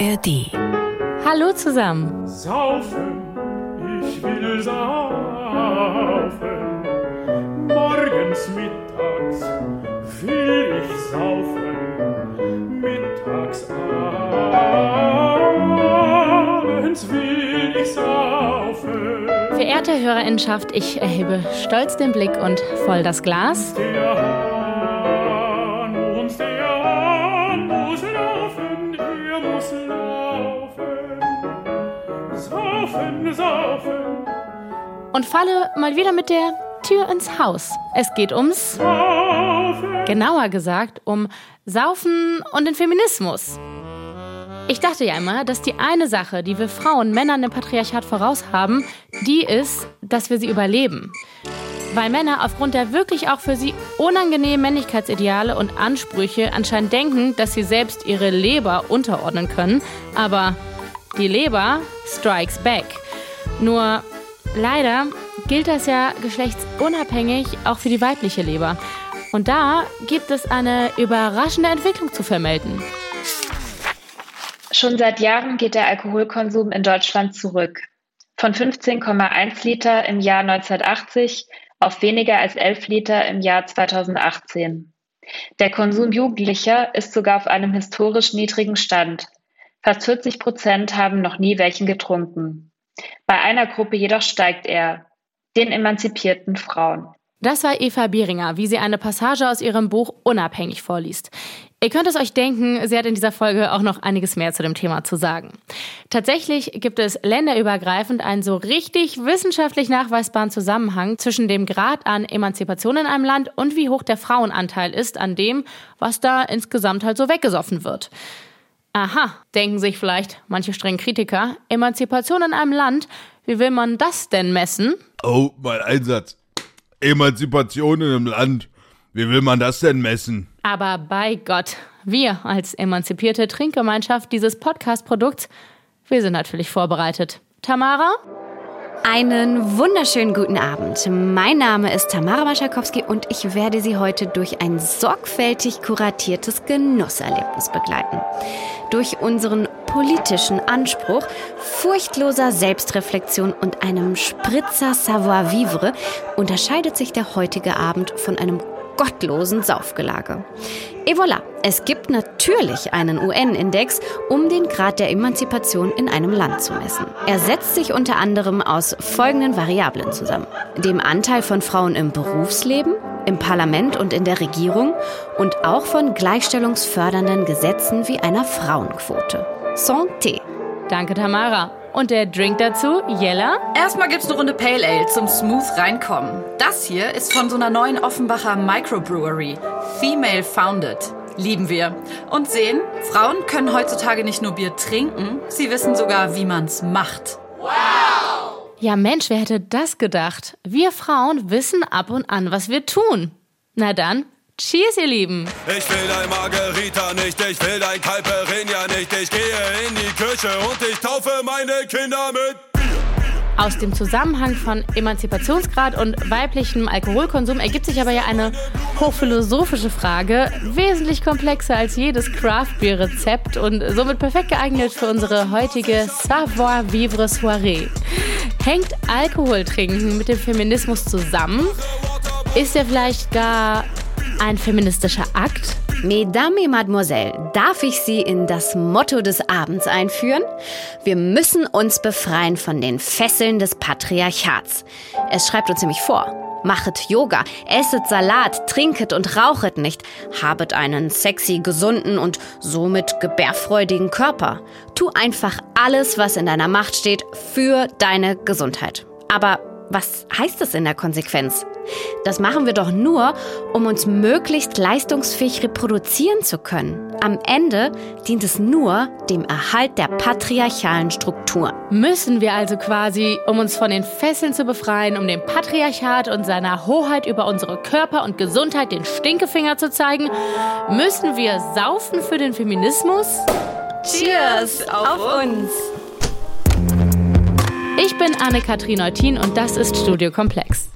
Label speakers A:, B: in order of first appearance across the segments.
A: ARD.
B: Hallo zusammen.
C: Saufen, ich will saufen. Morgens, mittags will ich saufen. Mittags, abends will ich saufen.
B: Verehrte Hörerinnenschaft, ich erhebe stolz den Blick und voll das Glas.
C: Der Und
B: falle mal wieder mit der Tür ins Haus. Es geht ums, genauer gesagt, um Saufen und den Feminismus. Ich dachte ja immer, dass die eine Sache, die wir Frauen Männern im Patriarchat voraus haben, die ist, dass wir sie überleben. Weil Männer aufgrund der wirklich auch für sie unangenehmen Männlichkeitsideale und Ansprüche anscheinend denken, dass sie selbst ihre Leber unterordnen können. Aber die Leber strikes back. Nur leider gilt das ja geschlechtsunabhängig auch für die weibliche Leber. Und da gibt es eine überraschende Entwicklung zu vermelden.
D: Schon seit Jahren geht der Alkoholkonsum in Deutschland zurück. Von 15,1 Liter im Jahr 1980 auf weniger als 11 Liter im Jahr 2018. Der Konsum Jugendlicher ist sogar auf einem historisch niedrigen Stand. Fast 40 Prozent haben noch nie welchen getrunken. Bei einer Gruppe jedoch steigt er, den emanzipierten Frauen.
B: Das war Eva Bieringer, wie sie eine Passage aus ihrem Buch Unabhängig vorliest. Ihr könnt es euch denken, sie hat in dieser Folge auch noch einiges mehr zu dem Thema zu sagen. Tatsächlich gibt es länderübergreifend einen so richtig wissenschaftlich nachweisbaren Zusammenhang zwischen dem Grad an Emanzipation in einem Land und wie hoch der Frauenanteil ist an dem, was da insgesamt halt so weggesoffen wird. Aha, denken sich vielleicht manche strengen Kritiker. Emanzipation in einem Land, wie will man das denn messen?
E: Oh, mein Einsatz. Emanzipation in einem Land. Wie will man das denn messen?
B: Aber bei Gott, wir als emanzipierte Trinkgemeinschaft dieses Podcast-Produkts, wir sind natürlich vorbereitet. Tamara?
A: Einen wunderschönen guten Abend. Mein Name ist Tamara Waschakowski und ich werde Sie heute durch ein sorgfältig kuratiertes Genusserlebnis begleiten. Durch unseren politischen Anspruch, furchtloser Selbstreflexion und einem Spritzer Savoir-vivre unterscheidet sich der heutige Abend von einem gottlosen Saufgelage. Et voilà, es gibt natürlich einen UN-Index, um den Grad der Emanzipation in einem Land zu messen. Er setzt sich unter anderem aus folgenden Variablen zusammen. Dem Anteil von Frauen im Berufsleben, im Parlament und in der Regierung und auch von gleichstellungsfördernden Gesetzen wie einer Frauenquote. Santé.
B: Danke, Tamara. Und der Drink dazu, Jella?
F: Erstmal gibt's eine Runde Pale Ale zum smooth reinkommen. Das hier ist von so einer neuen Offenbacher Microbrewery. Female founded. Lieben wir. Und sehen, Frauen können heutzutage nicht nur Bier trinken, sie wissen sogar, wie man's macht.
B: Ja, Mensch, wer hätte das gedacht? Wir Frauen wissen ab und an, was wir tun. Na dann, cheers, ihr Lieben.
G: Ich will dein Margarita nicht, ich will dein Caipirinha nicht. Ich gehe in die Küche und ich taufe meine Kinder mit
B: Aus dem Zusammenhang von Emanzipationsgrad und weiblichem Alkoholkonsum ergibt sich aber ja eine hochphilosophische Frage, wesentlich komplexer als jedes Craft-Bier-Rezept und somit perfekt geeignet für unsere heutige Savoir-vivre Soiree. Hängt Alkohol trinken mit dem Feminismus zusammen? Ist er vielleicht gar ein feministischer Akt?
A: Mesdames et Mademoiselles, darf ich Sie in das Motto des Abends einführen? Wir müssen uns befreien von den Fesseln des Patriarchats. Es schreibt uns nämlich vor. Machet Yoga, esset Salat, trinket und rauchet nicht, habet einen sexy, gesunden und somit gebärfreudigen Körper. Tu einfach alles, was in deiner Macht steht, für deine Gesundheit. Aber was heißt es in der Konsequenz? Das machen wir doch nur, um uns möglichst leistungsfähig reproduzieren zu können. Am Ende dient es nur dem Erhalt der patriarchalen Struktur.
B: Müssen wir also quasi, um uns von den Fesseln zu befreien, um dem Patriarchat und seiner Hoheit über unsere Körper und Gesundheit den Stinkefinger zu zeigen, müssen wir saufen für den Feminismus?
A: Cheers auf uns!
B: Ich bin Anne-Kathrin Eutin und das ist Studio Komplex.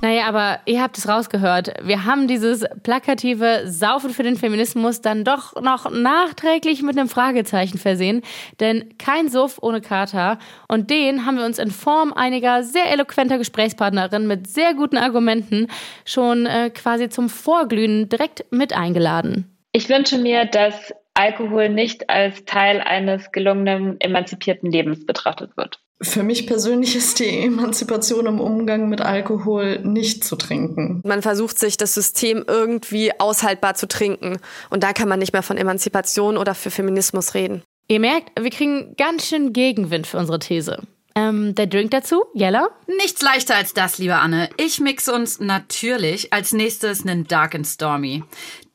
B: Naja, aber ihr habt es rausgehört. Wir haben dieses plakative Saufen für den Feminismus dann doch noch nachträglich mit einem Fragezeichen versehen. Denn kein Suff ohne Kater. Und den haben wir uns in Form einiger sehr eloquenter Gesprächspartnerinnen mit sehr guten Argumenten schon äh, quasi zum Vorglühen direkt mit eingeladen.
D: Ich wünsche mir, dass Alkohol nicht als Teil eines gelungenen, emanzipierten Lebens betrachtet wird.
H: Für mich persönlich ist die Emanzipation im Umgang mit Alkohol nicht zu trinken.
I: Man versucht sich das System irgendwie aushaltbar zu trinken. Und da kann man nicht mehr von Emanzipation oder für Feminismus reden.
B: Ihr merkt, wir kriegen ganz schön Gegenwind für unsere These. Ähm, der Drink dazu, Jella?
F: Nichts leichter als das, liebe Anne. Ich mixe uns natürlich als nächstes einen Dark and Stormy.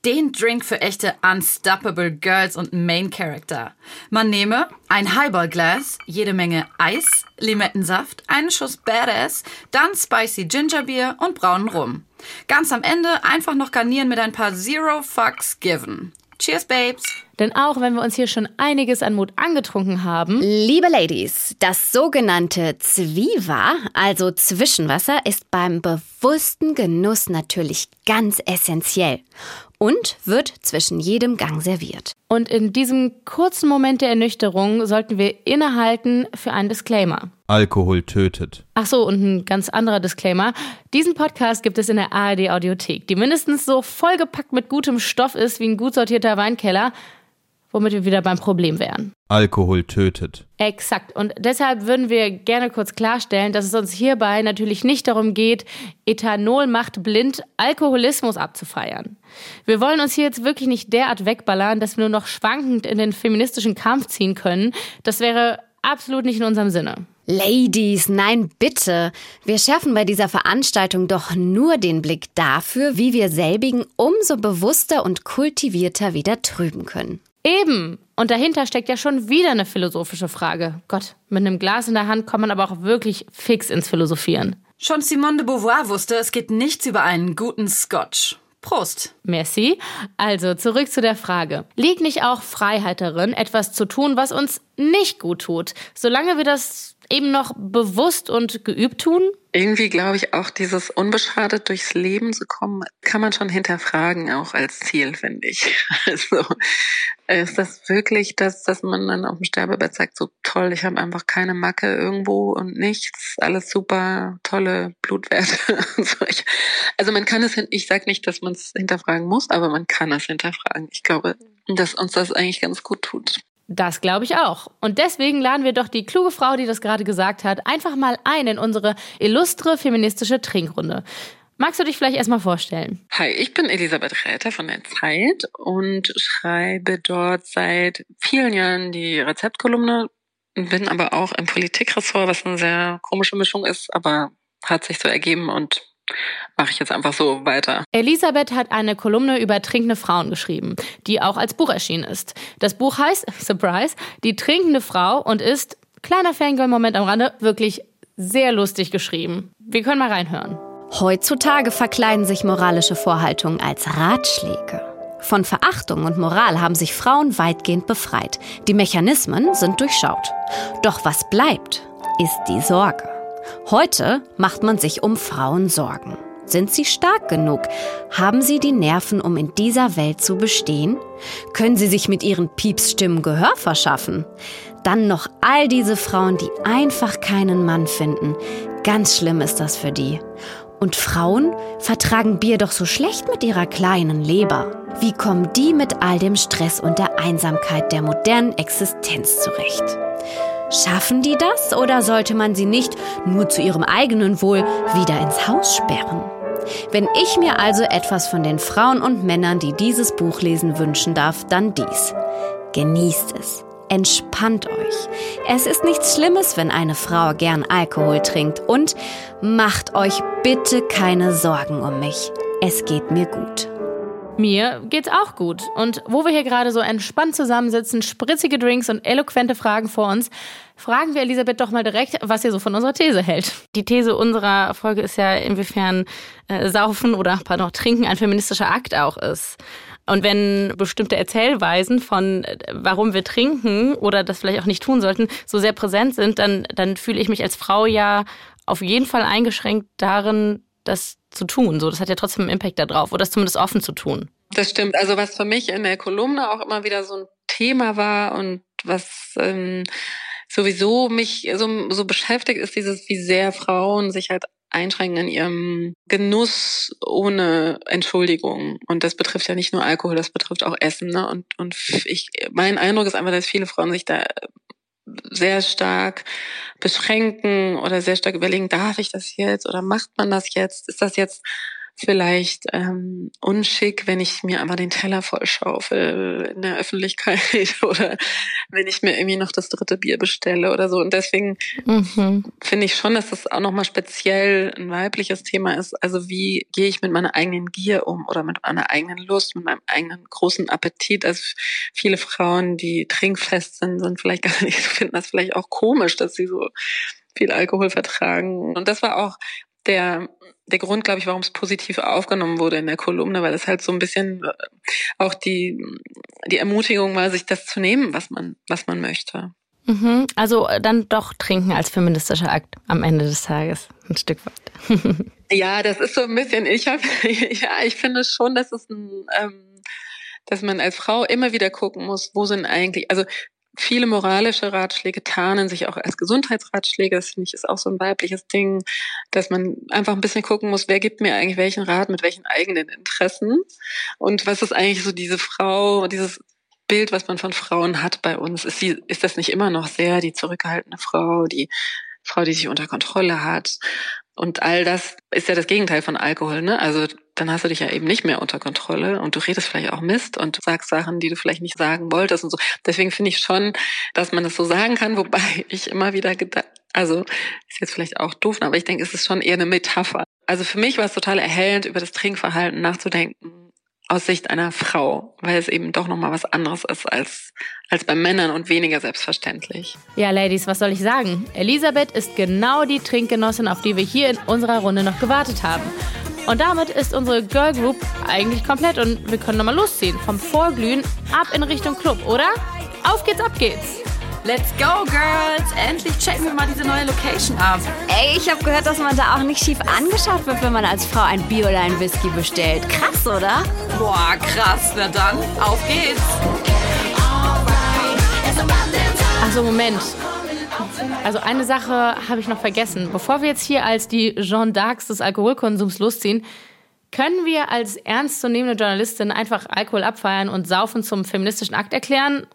F: Den Drink für echte Unstoppable Girls und Main Character. Man nehme ein Highball-Glas, jede Menge Eis, Limettensaft, einen Schuss Badass, dann Spicy Gingerbeer und braunen Rum. Ganz am Ende einfach noch garnieren mit ein paar Zero Fucks Given. Cheers, Babes!
B: Denn auch wenn wir uns hier schon einiges an Mut angetrunken haben,
A: Liebe Ladies, das sogenannte Zwiewa, also Zwischenwasser, ist beim bewussten Genuss natürlich ganz essentiell und wird zwischen jedem Gang serviert.
B: und in diesem kurzen Moment der Ernüchterung sollten wir innehalten für einen Disclaimer.
E: Alkohol tötet.
B: Ach so, und ein ganz anderer Disclaimer. Diesen Podcast gibt es in der ARD Audiothek, die mindestens so vollgepackt mit gutem Stoff ist wie ein gut sortierter Weinkeller, womit wir wieder beim Problem wären.
E: Alkohol tötet.
B: Exakt. Und deshalb würden wir gerne kurz klarstellen, dass es uns hierbei natürlich nicht darum geht, Ethanol macht blind Alkoholismus abzufeiern. Wir wollen uns hier jetzt wirklich nicht derart wegballern, dass wir nur noch schwankend in den feministischen Kampf ziehen können. Das wäre absolut nicht in unserem Sinne.
A: Ladies, nein, bitte. Wir schärfen bei dieser Veranstaltung doch nur den Blick dafür, wie wir selbigen umso bewusster und kultivierter wieder trüben können.
B: Eben. Und dahinter steckt ja schon wieder eine philosophische Frage. Gott, mit einem Glas in der Hand kommt man aber auch wirklich fix ins Philosophieren.
F: Schon Simone de Beauvoir wusste, es geht nichts über einen guten Scotch. Prost!
B: Merci. Also zurück zu der Frage. Liegt nicht auch Freiheit darin, etwas zu tun, was uns nicht gut tut, solange wir das eben noch bewusst und geübt tun?
H: Irgendwie glaube ich auch, dieses unbeschadet durchs Leben zu kommen, kann man schon hinterfragen, auch als Ziel, finde ich. Also ist das wirklich das, dass man dann auf dem Sterbebett sagt, so toll, ich habe einfach keine Macke irgendwo und nichts, alles super, tolle Blutwerte. so. Also man kann es, ich sage nicht, dass man es hinterfragen muss, aber man kann es hinterfragen. Ich glaube, dass uns das eigentlich ganz gut tut.
B: Das glaube ich auch. Und deswegen laden wir doch die kluge Frau, die das gerade gesagt hat, einfach mal ein in unsere illustre feministische Trinkrunde. Magst du dich vielleicht erstmal vorstellen?
H: Hi, ich bin Elisabeth Räther von der Zeit und schreibe dort seit vielen Jahren die Rezeptkolumne, bin aber auch im Politikressort, was eine sehr komische Mischung ist, aber hat sich so ergeben und mache ich jetzt einfach so weiter.
B: Elisabeth hat eine Kolumne über trinkende Frauen geschrieben, die auch als Buch erschienen ist. Das Buch heißt, Surprise, Die trinkende Frau und ist, kleiner Fangirl-Moment am Rande, wirklich sehr lustig geschrieben. Wir können mal reinhören.
A: Heutzutage verkleiden sich moralische Vorhaltungen als Ratschläge. Von Verachtung und Moral haben sich Frauen weitgehend befreit. Die Mechanismen sind durchschaut. Doch was bleibt, ist die Sorge. Heute macht man sich um Frauen Sorgen. Sind sie stark genug? Haben sie die Nerven, um in dieser Welt zu bestehen? Können sie sich mit ihren Piepsstimmen Gehör verschaffen? Dann noch all diese Frauen, die einfach keinen Mann finden. Ganz schlimm ist das für die. Und Frauen vertragen Bier doch so schlecht mit ihrer kleinen Leber. Wie kommen die mit all dem Stress und der Einsamkeit der modernen Existenz zurecht? Schaffen die das oder sollte man sie nicht nur zu ihrem eigenen Wohl wieder ins Haus sperren? Wenn ich mir also etwas von den Frauen und Männern, die dieses Buch lesen, wünschen darf, dann dies. Genießt es. Entspannt euch. Es ist nichts Schlimmes, wenn eine Frau gern Alkohol trinkt. Und macht euch bitte keine Sorgen um mich. Es geht mir gut.
B: Mir geht's auch gut. Und wo wir hier gerade so entspannt zusammensitzen, spritzige Drinks und eloquente Fragen vor uns, fragen wir Elisabeth doch mal direkt, was ihr so von unserer These hält. Die These unserer Folge ist ja, inwiefern äh, Saufen oder pardon, Trinken ein feministischer Akt auch ist. Und wenn bestimmte Erzählweisen von, äh, warum wir trinken oder das vielleicht auch nicht tun sollten, so sehr präsent sind, dann, dann fühle ich mich als Frau ja auf jeden Fall eingeschränkt darin, das zu tun. So, das hat ja trotzdem einen Impact darauf, oder das zumindest offen zu tun.
H: Das stimmt. Also was für mich in der Kolumne auch immer wieder so ein Thema war und was ähm, sowieso mich so, so beschäftigt, ist dieses, wie sehr Frauen sich halt einschränken in ihrem Genuss ohne Entschuldigung. Und das betrifft ja nicht nur Alkohol, das betrifft auch Essen. Ne? Und, und ich, mein Eindruck ist einfach, dass viele Frauen sich da sehr stark beschränken oder sehr stark überlegen, darf ich das jetzt oder macht man das jetzt? Ist das jetzt vielleicht ähm, unschick, wenn ich mir einmal den Teller vollschaufel in der Öffentlichkeit oder wenn ich mir irgendwie noch das dritte Bier bestelle oder so. Und deswegen mhm. finde ich schon, dass das auch nochmal speziell ein weibliches Thema ist. Also wie gehe ich mit meiner eigenen Gier um oder mit meiner eigenen Lust, mit meinem eigenen großen Appetit. Also viele Frauen, die trinkfest sind, sind vielleicht gar nicht finden das vielleicht auch komisch, dass sie so viel Alkohol vertragen. Und das war auch der, der Grund, glaube ich, warum es positiv aufgenommen wurde in der Kolumne, weil es halt so ein bisschen äh, auch die, die Ermutigung war, sich das zu nehmen, was man, was man möchte.
B: Mhm, also äh, dann doch trinken als feministischer Akt am Ende des Tages, ein Stück weit.
H: ja, das ist so ein bisschen, ich habe, ja, ich finde schon, dass es ein, ähm, dass man als Frau immer wieder gucken muss, wo sind eigentlich, also viele moralische Ratschläge tarnen sich auch als Gesundheitsratschläge. Das finde ich ist auch so ein weibliches Ding, dass man einfach ein bisschen gucken muss, wer gibt mir eigentlich welchen Rat mit welchen eigenen Interessen und was ist eigentlich so diese Frau, dieses Bild, was man von Frauen hat bei uns. Ist, sie, ist das nicht immer noch sehr die zurückgehaltene Frau, die Frau, die sich unter Kontrolle hat? Und all das ist ja das Gegenteil von Alkohol, ne? Also dann hast du dich ja eben nicht mehr unter Kontrolle und du redest vielleicht auch Mist und sagst Sachen, die du vielleicht nicht sagen wolltest und so. Deswegen finde ich schon, dass man das so sagen kann, wobei ich immer wieder gedacht, also ist jetzt vielleicht auch doof, aber ich denke, es ist schon eher eine Metapher. Also für mich war es total erhellend, über das Trinkverhalten nachzudenken aus Sicht einer Frau, weil es eben doch nochmal was anderes ist als, als bei Männern und weniger selbstverständlich.
B: Ja, Ladies, was soll ich sagen? Elisabeth ist genau die Trinkgenossin, auf die wir hier in unserer Runde noch gewartet haben. Und damit ist unsere Girl Group eigentlich komplett und wir können nochmal losziehen. Vom Vorglühen ab in Richtung Club, oder? Auf geht's, ab geht's!
F: Let's go, Girls! Endlich checken wir mal diese neue Location ab.
A: Ey, ich habe gehört, dass man da auch nicht schief angeschaut wird, wenn man als Frau ein Bier oder ein Whisky bestellt. Krass, oder?
F: Boah, krass. Na dann, auf geht's.
B: Also Moment. Also eine Sache habe ich noch vergessen. Bevor wir jetzt hier als die Jeanne d'Arcs des Alkoholkonsums losziehen, können wir als ernstzunehmende Journalistin einfach Alkohol abfeiern und Saufen zum feministischen Akt erklären?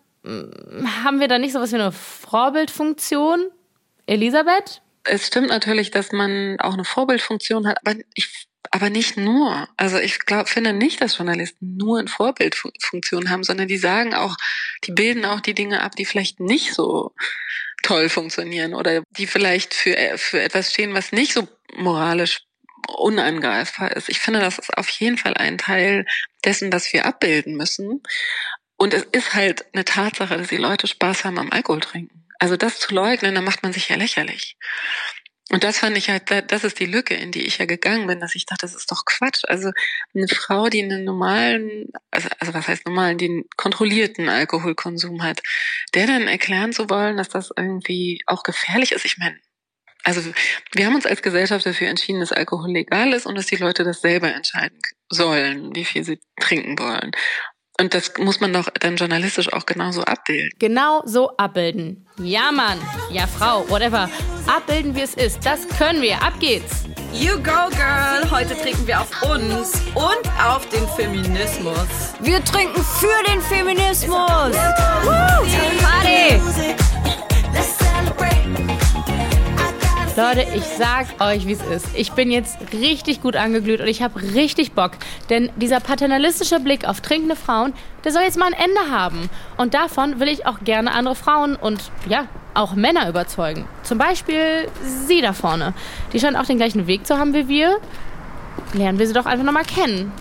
B: haben wir da nicht so was wie eine Vorbildfunktion? Elisabeth?
H: Es stimmt natürlich, dass man auch eine Vorbildfunktion hat, aber ich aber nicht nur. Also ich glaube, finde nicht, dass Journalisten nur eine Vorbildfunktion haben, sondern die sagen auch, die bilden auch die Dinge ab, die vielleicht nicht so toll funktionieren oder die vielleicht für, für etwas stehen, was nicht so moralisch unangreifbar ist. Ich finde, das ist auf jeden Fall ein Teil dessen, was wir abbilden müssen. Und es ist halt eine Tatsache, dass die Leute Spaß haben am Alkohol trinken. Also das zu leugnen, dann macht man sich ja lächerlich. Und das fand ich halt, das ist die Lücke, in die ich ja gegangen bin, dass ich dachte, das ist doch Quatsch. Also eine Frau, die einen normalen, also, also was heißt normalen, einen kontrollierten Alkoholkonsum hat, der dann erklären zu wollen, dass das irgendwie auch gefährlich ist. Ich meine, also wir haben uns als Gesellschaft dafür entschieden, dass Alkohol legal ist und dass die Leute das selber entscheiden sollen, wie viel sie trinken wollen. Und das muss man doch dann journalistisch auch genauso abbilden.
B: Genau so abbilden. Ja, Mann. Ja, Frau. Whatever. Abbilden, wie es ist. Das können wir. Ab geht's.
F: You go, girl. Heute trinken wir auf uns und auf den Feminismus.
A: Wir trinken für den Feminismus. Woo! Party!
B: Leute, ich sag euch, wie es ist. Ich bin jetzt richtig gut angeglüht und ich habe richtig Bock. Denn dieser paternalistische Blick auf trinkende Frauen, der soll jetzt mal ein Ende haben. Und davon will ich auch gerne andere Frauen und ja, auch Männer überzeugen. Zum Beispiel sie da vorne. Die scheint auch den gleichen Weg zu haben wie wir. Lernen wir sie doch einfach nochmal kennen.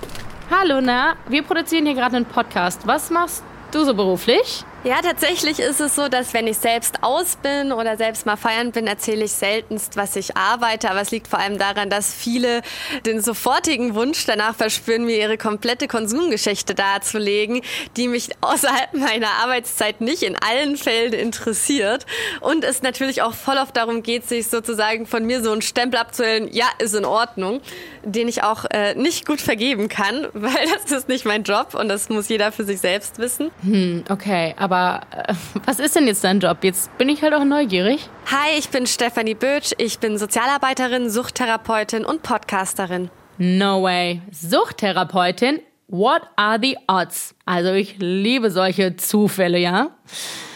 B: Hallo, na, wir produzieren hier gerade einen Podcast. Was machst du so beruflich?
I: Ja, tatsächlich ist es so, dass wenn ich selbst aus bin oder selbst mal feiern bin, erzähle ich seltenst, was ich arbeite. Aber es liegt vor allem daran, dass viele den sofortigen Wunsch danach verspüren, mir ihre komplette Konsumgeschichte darzulegen, die mich außerhalb meiner Arbeitszeit nicht in allen Fällen interessiert. Und es natürlich auch voll oft darum geht, sich sozusagen von mir so einen Stempel abzuhellen, ja, ist in Ordnung, den ich auch äh, nicht gut vergeben kann, weil das ist nicht mein Job und das muss jeder für sich selbst wissen.
B: Hm, okay, aber aber äh, was ist denn jetzt dein Job? Jetzt bin ich halt auch neugierig.
I: Hi, ich bin Stefanie Bötsch. Ich bin Sozialarbeiterin, Suchttherapeutin und Podcasterin.
B: No way. Suchttherapeutin? What are the odds? Also ich liebe solche Zufälle, ja?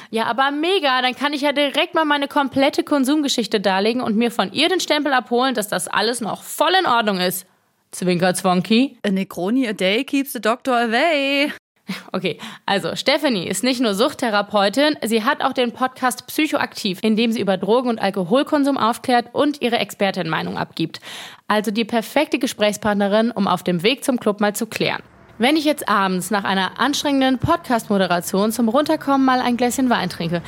B: Ja, aber mega, dann kann ich ja direkt mal meine komplette Konsumgeschichte darlegen und mir von ihr den Stempel abholen, dass das alles noch voll in Ordnung ist. Zwinker Zwonky.
F: A Necroni a day keeps the doctor away.
B: Okay, also Stephanie ist nicht nur Suchttherapeutin, sie hat auch den Podcast Psychoaktiv, in dem sie über Drogen- und Alkoholkonsum aufklärt und ihre Expertin-Meinung abgibt. Also die perfekte Gesprächspartnerin, um auf dem Weg zum Club mal zu klären. Wenn ich jetzt abends nach einer anstrengenden Podcast-Moderation zum Runterkommen mal ein Gläschen Wein trinke,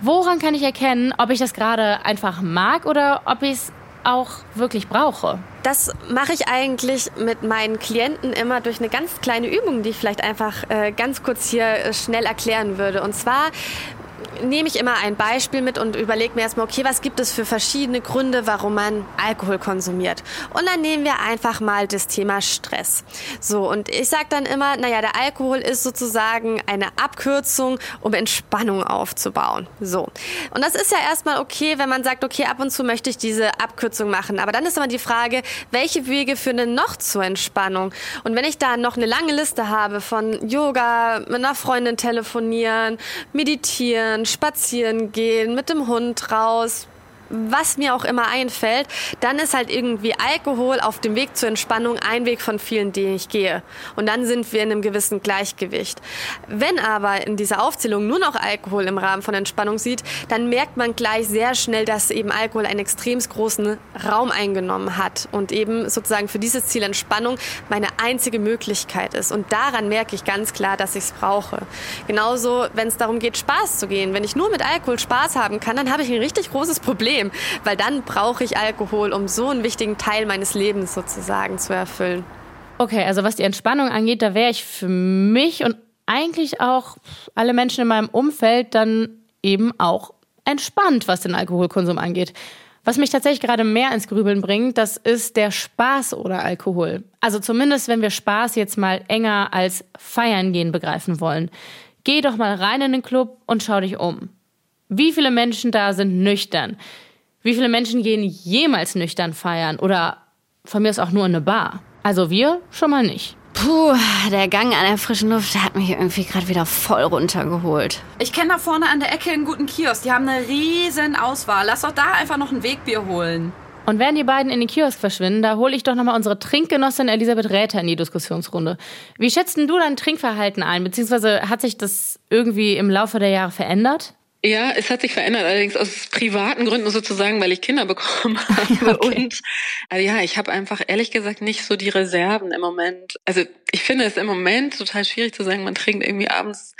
B: woran kann ich erkennen, ob ich das gerade einfach mag oder ob ich es auch wirklich brauche?
I: Das mache ich eigentlich mit meinen Klienten immer durch eine ganz kleine Übung, die ich vielleicht einfach äh, ganz kurz hier äh, schnell erklären würde. Und zwar nehme ich immer ein Beispiel mit und überlege mir erstmal, okay, was gibt es für verschiedene Gründe, warum man Alkohol konsumiert? Und dann nehmen wir einfach mal das Thema Stress. So, und ich sage dann immer, naja, der Alkohol ist sozusagen eine Abkürzung, um Entspannung aufzubauen. So. Und das ist ja erstmal okay, wenn man sagt, okay, ab und zu möchte ich diese Abkürzung machen. Aber dann ist immer die Frage, welche Wege führen denn noch zur Entspannung? Und wenn ich da noch eine lange Liste habe von Yoga, mit einer Freundin telefonieren, meditieren, spazieren gehen, mit dem Hund raus, was mir auch immer einfällt, dann ist halt irgendwie Alkohol auf dem Weg zur Entspannung ein Weg von vielen, den ich gehe. Und dann sind wir in einem gewissen Gleichgewicht. Wenn aber in dieser Aufzählung nur noch Alkohol im Rahmen von Entspannung sieht, dann merkt man gleich sehr schnell, dass eben Alkohol einen extrem großen Raum eingenommen hat und eben sozusagen für dieses Ziel Entspannung meine einzige Möglichkeit ist. Und daran merke ich ganz klar, dass ich es brauche. Genauso, wenn es darum geht, Spaß zu gehen. Wenn ich nur mit Alkohol Spaß haben kann, dann habe ich ein richtig großes Problem Problem, weil dann brauche ich Alkohol, um so einen wichtigen Teil meines Lebens sozusagen zu erfüllen.
B: Okay, also was die Entspannung angeht, da wäre ich für mich und eigentlich auch alle Menschen in meinem Umfeld dann eben auch entspannt, was den Alkoholkonsum angeht. Was mich tatsächlich gerade mehr ins Grübeln bringt, das ist der Spaß oder Alkohol. Also zumindest, wenn wir Spaß jetzt mal enger als Feiern gehen begreifen wollen. Geh doch mal rein in den Club und schau dich um. Wie viele Menschen da sind nüchtern? Wie viele Menschen gehen jemals nüchtern feiern oder von mir ist auch nur in eine Bar? Also wir schon mal nicht.
A: Puh, der Gang an der frischen Luft hat mich irgendwie gerade wieder voll runtergeholt.
F: Ich kenne da vorne an der Ecke einen guten Kiosk. Die haben eine riesen Auswahl. Lass doch da einfach noch ein Wegbier holen.
B: Und während die beiden in den Kiosk verschwinden, da hole ich doch nochmal unsere Trinkgenossin Elisabeth Räther in die Diskussionsrunde. Wie schätzt denn du dein Trinkverhalten ein? Beziehungsweise hat sich das irgendwie im Laufe der Jahre verändert?
H: Ja, es hat sich verändert, allerdings aus privaten Gründen sozusagen, weil ich Kinder bekommen habe. Okay. Und also ja, ich habe einfach ehrlich gesagt nicht so die Reserven im Moment. Also ich finde es im Moment total schwierig zu sagen, man trinkt irgendwie abends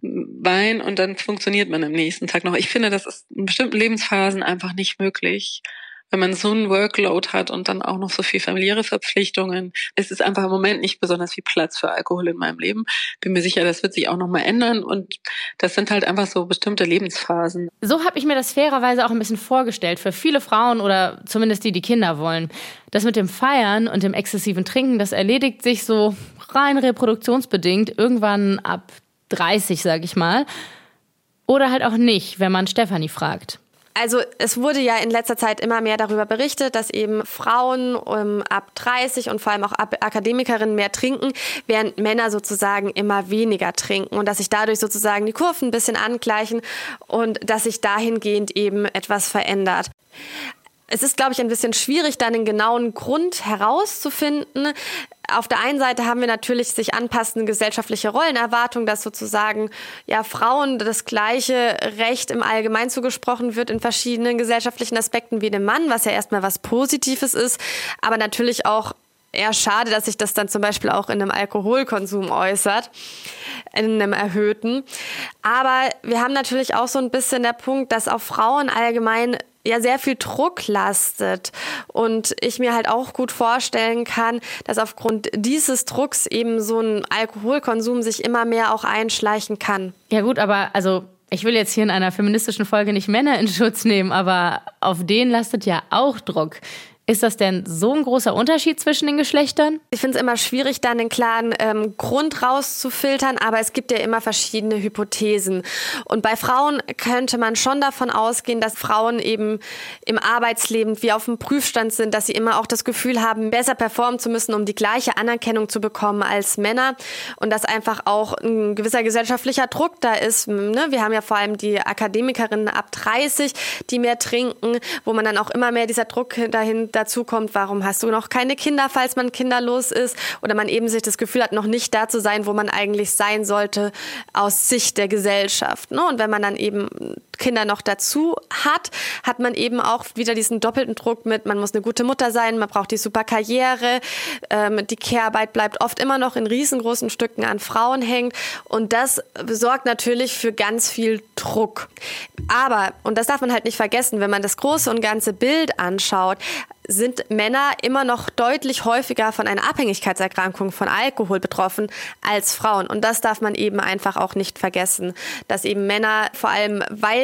H: Wein und dann funktioniert man am nächsten Tag noch. Ich finde, das ist in bestimmten Lebensphasen einfach nicht möglich wenn man so einen Workload hat und dann auch noch so viel familiäre Verpflichtungen, es ist einfach im Moment nicht besonders viel Platz für Alkohol in meinem Leben. Bin mir sicher, das wird sich auch nochmal ändern und das sind halt einfach so bestimmte Lebensphasen.
B: So habe ich mir das fairerweise auch ein bisschen vorgestellt für viele Frauen oder zumindest die, die Kinder wollen. Das mit dem Feiern und dem exzessiven Trinken, das erledigt sich so rein reproduktionsbedingt irgendwann ab 30, sag ich mal. Oder halt auch nicht, wenn man Stefanie fragt.
I: Also es wurde ja in letzter Zeit immer mehr darüber berichtet, dass eben Frauen um, ab 30 und vor allem auch Akademikerinnen mehr trinken, während Männer sozusagen immer weniger trinken und dass sich dadurch sozusagen die Kurven ein bisschen angleichen und dass sich dahingehend eben etwas verändert. Es ist, glaube ich, ein bisschen schwierig, dann den genauen Grund herauszufinden. Auf der einen Seite haben wir natürlich sich anpassende gesellschaftliche Rollenerwartungen, dass sozusagen ja Frauen das gleiche Recht im Allgemeinen zugesprochen wird in verschiedenen gesellschaftlichen Aspekten wie dem Mann, was ja erstmal was Positives ist, aber natürlich auch eher schade, dass sich das dann zum Beispiel auch in einem Alkoholkonsum äußert, in einem erhöhten. Aber wir haben natürlich auch so ein bisschen der Punkt, dass auf Frauen allgemein ja sehr viel Druck lastet und ich mir halt auch gut vorstellen kann, dass aufgrund dieses Drucks eben so ein Alkoholkonsum sich immer mehr auch einschleichen kann.
B: Ja gut, aber also ich will jetzt hier in einer feministischen Folge nicht Männer in Schutz nehmen, aber auf denen lastet ja auch Druck. Ist das denn so ein großer Unterschied zwischen den Geschlechtern?
I: Ich finde es immer schwierig, dann den klaren ähm, Grund rauszufiltern, aber es gibt ja immer verschiedene Hypothesen. Und bei Frauen könnte man schon davon ausgehen, dass Frauen eben im Arbeitsleben wie auf dem Prüfstand sind, dass sie immer auch das Gefühl haben, besser performen zu müssen, um die gleiche Anerkennung zu bekommen als Männer. Und dass einfach auch ein gewisser gesellschaftlicher Druck da ist. Ne? Wir haben ja vor allem die Akademikerinnen ab 30, die mehr trinken, wo man dann auch immer mehr dieser Druck dahin dazu kommt, warum hast du noch keine Kinder, falls man kinderlos ist oder man eben sich das Gefühl hat, noch nicht da zu sein, wo man eigentlich sein sollte aus Sicht der Gesellschaft. Ne? Und wenn man dann eben Kinder noch dazu hat, hat man eben auch wieder diesen doppelten Druck mit, man muss eine gute Mutter sein, man braucht die super Karriere, ähm, die Care-Arbeit bleibt oft immer noch in riesengroßen Stücken an Frauen hängt und das sorgt natürlich für ganz viel Druck. Aber, und das darf man halt nicht vergessen, wenn man das große und ganze Bild anschaut, sind Männer immer noch deutlich häufiger von einer Abhängigkeitserkrankung von Alkohol betroffen als Frauen. Und das darf man eben einfach auch nicht vergessen, dass eben Männer vor allem, weil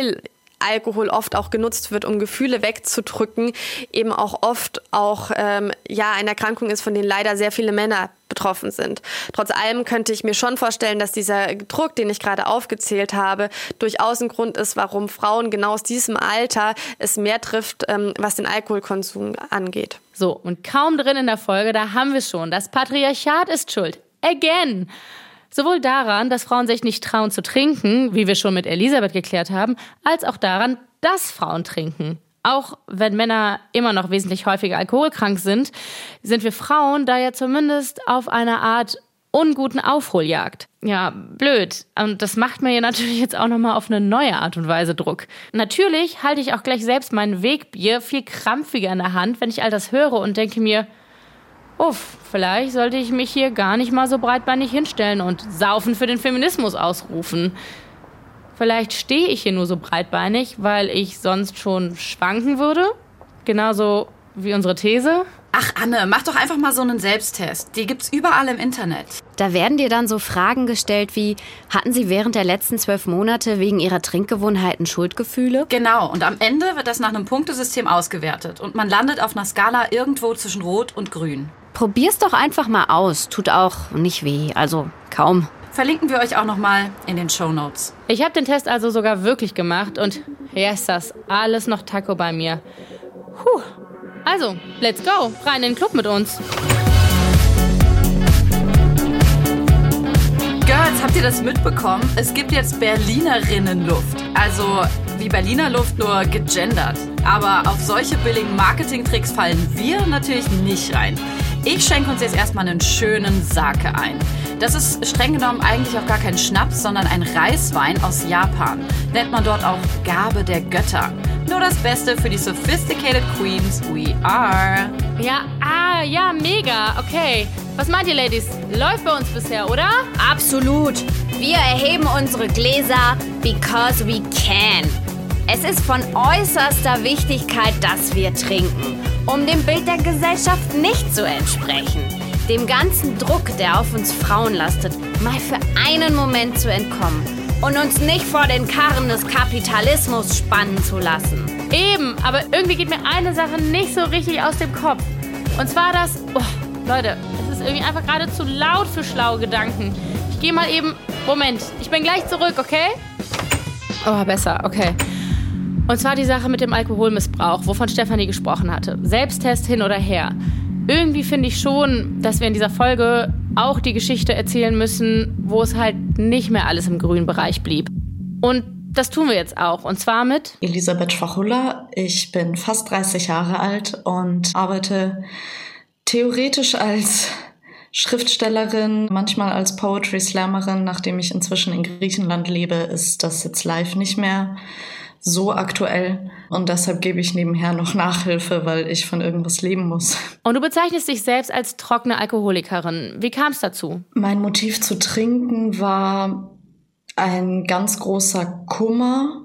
I: Alkohol oft auch genutzt wird, um Gefühle wegzudrücken, eben auch oft auch ähm, ja eine Erkrankung ist, von denen leider sehr viele Männer betroffen sind. Trotz allem könnte ich mir schon vorstellen, dass dieser Druck, den ich gerade aufgezählt habe, durchaus ein Grund ist, warum Frauen genau aus diesem Alter es mehr trifft, ähm, was den Alkoholkonsum angeht.
B: So, und kaum drin in der Folge, da haben wir schon. Das Patriarchat ist schuld. Again. Sowohl daran, dass Frauen sich nicht trauen zu trinken, wie wir schon mit Elisabeth geklärt haben, als auch daran, dass Frauen trinken. Auch wenn Männer immer noch wesentlich häufiger alkoholkrank sind, sind wir Frauen da ja zumindest auf einer Art unguten Aufholjagd. Ja, blöd. Und das macht mir ja natürlich jetzt auch nochmal auf eine neue Art und Weise Druck. Natürlich halte ich auch gleich selbst mein Wegbier viel krampfiger in der Hand, wenn ich all das höre und denke mir, uff, vielleicht sollte ich mich hier gar nicht mal so breitbeinig hinstellen und Saufen für den Feminismus ausrufen. Vielleicht stehe ich hier nur so breitbeinig, weil ich sonst schon schwanken würde. Genauso wie unsere These.
F: Ach, Anne, mach doch einfach mal so einen Selbsttest. Die gibt's überall im Internet.
A: Da werden dir dann so Fragen gestellt wie, hatten Sie während der letzten zwölf Monate wegen Ihrer Trinkgewohnheiten Schuldgefühle?
F: Genau, und am Ende wird das nach einem Punktesystem ausgewertet. Und man landet auf einer Skala irgendwo zwischen Rot und Grün.
A: Probier's doch einfach mal aus. Tut auch nicht weh, also kaum.
F: Verlinken wir euch auch nochmal in den Show Notes.
B: Ich habe den Test also sogar wirklich gemacht und hier ist das alles noch Taco bei mir. Puh. Also, let's go. Rein in den Club mit uns.
F: Girls, habt ihr das mitbekommen? Es gibt jetzt Berlinerinnenluft. Also wie Berliner Luft nur gegendert. Aber auf solche billigen Marketingtricks fallen wir natürlich nicht rein. Ich schenke uns jetzt erstmal einen schönen Sake ein. Das ist streng genommen eigentlich auch gar kein Schnaps, sondern ein Reiswein aus Japan. Nennt man dort auch Gabe der Götter. Nur das Beste für die sophisticated Queens we are.
B: Ja, ah, ja, mega. Okay. Was meint ihr, Ladies? Läuft bei uns bisher, oder?
A: Absolut. Wir erheben unsere Gläser because we can. Es ist von äußerster Wichtigkeit, dass wir trinken, um dem Bild der Gesellschaft nicht zu entsprechen. Dem ganzen Druck, der auf uns Frauen lastet, mal für einen Moment zu entkommen und uns nicht vor den Karren des Kapitalismus spannen zu lassen.
B: Eben, aber irgendwie geht mir eine Sache nicht so richtig aus dem Kopf. Und zwar das, oh, Leute, es ist irgendwie einfach gerade zu laut für schlaue Gedanken. Ich gehe mal eben, Moment, ich bin gleich zurück, okay? Oh, besser, okay. Und zwar die Sache mit dem Alkoholmissbrauch, wovon Stefanie gesprochen hatte. Selbsttest hin oder her. Irgendwie finde ich schon, dass wir in dieser Folge auch die Geschichte erzählen müssen, wo es halt nicht mehr alles im grünen Bereich blieb. Und das tun wir jetzt auch. Und zwar mit
J: Elisabeth Schwachulla. Ich bin fast 30 Jahre alt und arbeite theoretisch als Schriftstellerin, manchmal als Poetry Slammerin. Nachdem ich inzwischen in Griechenland lebe, ist das jetzt live nicht mehr so aktuell und deshalb gebe ich nebenher noch Nachhilfe, weil ich von irgendwas leben muss.
B: Und du bezeichnest dich selbst als trockene Alkoholikerin. Wie kam es dazu?
J: Mein Motiv zu trinken war ein ganz großer Kummer,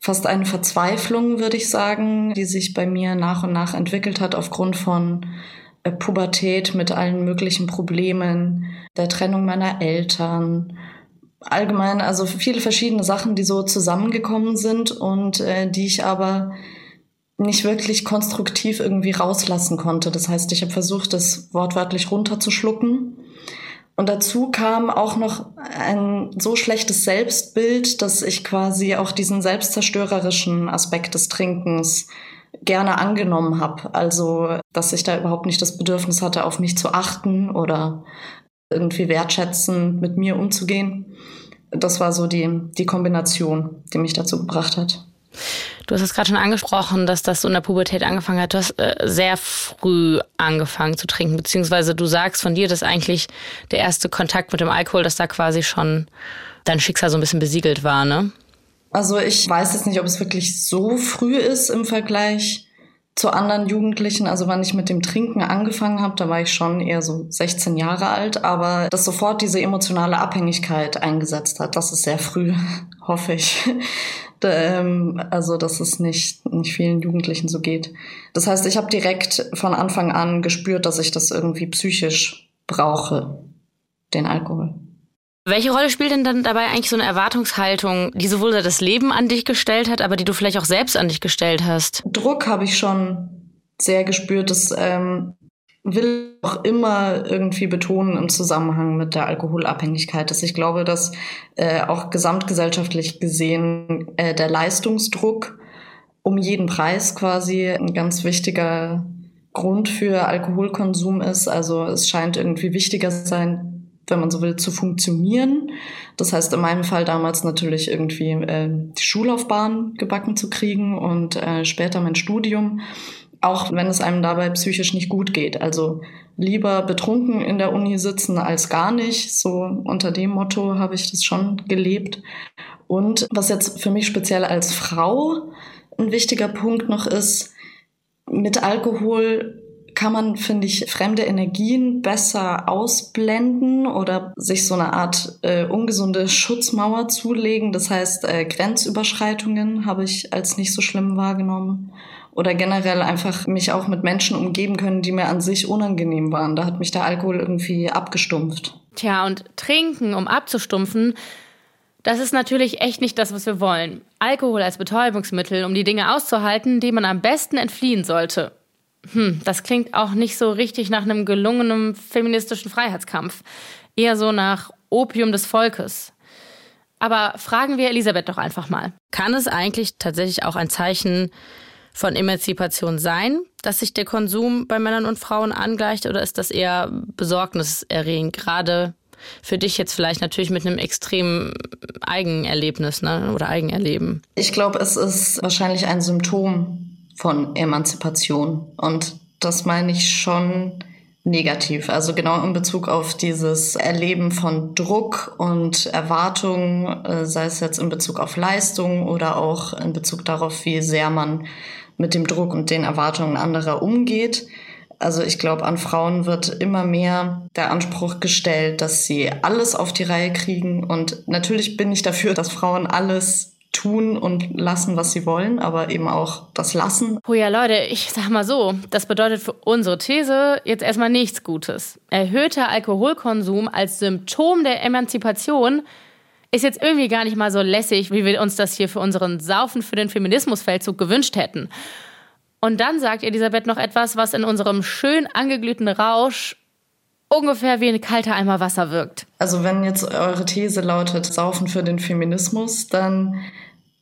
J: fast eine Verzweiflung, würde ich sagen, die sich bei mir nach und nach entwickelt hat aufgrund von äh, Pubertät mit allen möglichen Problemen, der Trennung meiner Eltern, allgemein, also viele verschiedene Sachen, die so zusammengekommen sind und äh, die ich aber nicht wirklich konstruktiv irgendwie rauslassen konnte. Das heißt, ich habe versucht, das wortwörtlich runterzuschlucken. Und dazu kam auch noch ein so schlechtes Selbstbild, dass ich quasi auch diesen selbstzerstörerischen Aspekt des Trinkens gerne angenommen habe. Also, dass ich da überhaupt nicht das Bedürfnis hatte, auf mich zu achten oder irgendwie wertschätzend mit mir umzugehen. Das war so die, die Kombination, die mich dazu gebracht hat.
B: Du hast es gerade schon angesprochen, dass das so in der Pubertät angefangen hat. Du hast äh, sehr früh angefangen zu trinken, beziehungsweise du sagst von dir, dass eigentlich der erste Kontakt mit dem Alkohol, dass da quasi schon dein Schicksal so ein bisschen besiegelt war, ne?
J: Also ich weiß jetzt nicht, ob es wirklich so früh ist im Vergleich zu anderen Jugendlichen. Also wann ich mit dem Trinken angefangen habe, da war ich schon eher so 16 Jahre alt, aber dass sofort diese emotionale Abhängigkeit eingesetzt hat, das ist sehr früh, hoffe ich. Ähm, also dass es nicht, nicht vielen Jugendlichen so geht. Das heißt, ich habe direkt von Anfang an gespürt, dass ich das irgendwie psychisch brauche, den Alkohol.
B: Welche Rolle spielt denn dann dabei eigentlich so eine Erwartungshaltung, die sowohl das Leben an dich gestellt hat, aber die du vielleicht auch selbst an dich gestellt hast?
J: Druck habe ich schon sehr gespürt. Das ähm, will auch immer irgendwie betonen im Zusammenhang mit der Alkoholabhängigkeit, dass ich glaube, dass äh, auch gesamtgesellschaftlich gesehen äh, der Leistungsdruck um jeden Preis quasi ein ganz wichtiger Grund für Alkoholkonsum ist. Also es scheint irgendwie wichtiger sein, wenn man so will, zu funktionieren. Das heißt, in meinem Fall damals natürlich irgendwie äh, die Schullaufbahn gebacken zu kriegen und äh, später mein Studium, auch wenn es einem dabei psychisch nicht gut geht. Also lieber betrunken in der Uni sitzen als gar nicht. So unter dem Motto habe ich das schon gelebt. Und was jetzt für mich speziell als Frau ein wichtiger Punkt noch ist, mit Alkohol kann man, finde ich, fremde Energien besser ausblenden oder sich so eine Art äh, ungesunde Schutzmauer zulegen. Das heißt, äh, Grenzüberschreitungen habe ich als nicht so schlimm wahrgenommen. Oder generell einfach mich auch mit Menschen umgeben können, die mir an sich unangenehm waren. Da hat mich der Alkohol irgendwie abgestumpft.
B: Tja, und trinken, um abzustumpfen, das ist natürlich echt nicht das, was wir wollen. Alkohol als Betäubungsmittel, um die Dinge auszuhalten, die man am besten entfliehen sollte. Hm, das klingt auch nicht so richtig nach einem gelungenen feministischen Freiheitskampf. Eher so nach Opium des Volkes. Aber fragen wir Elisabeth doch einfach mal. Kann es eigentlich tatsächlich auch ein Zeichen von Emanzipation sein, dass sich der Konsum bei Männern und Frauen angleicht oder ist das eher besorgniserregend? Gerade für dich jetzt vielleicht natürlich mit einem extremen Eigenerlebnis ne? oder Eigenerleben.
J: Ich glaube, es ist wahrscheinlich ein Symptom von Emanzipation. Und das meine ich schon negativ. Also genau in Bezug auf dieses Erleben von Druck und Erwartungen, äh, sei es jetzt in Bezug auf Leistung oder auch in Bezug darauf, wie sehr man mit dem Druck und den Erwartungen anderer umgeht. Also ich glaube, an Frauen wird immer mehr der Anspruch gestellt, dass sie alles auf die Reihe kriegen. Und natürlich bin ich dafür, dass Frauen alles tun und lassen, was sie wollen, aber eben auch das Lassen.
B: Oh ja, Leute, ich sag mal so, das bedeutet für unsere These jetzt erstmal nichts Gutes. Erhöhter Alkoholkonsum als Symptom der Emanzipation ist jetzt irgendwie gar nicht mal so lässig, wie wir uns das hier für unseren Saufen für den Feminismusfeldzug gewünscht hätten. Und dann sagt Elisabeth noch etwas, was in unserem schön angeglühten Rausch ungefähr wie ein kalter Eimer Wasser wirkt.
J: Also wenn jetzt eure These lautet, saufen für den Feminismus, dann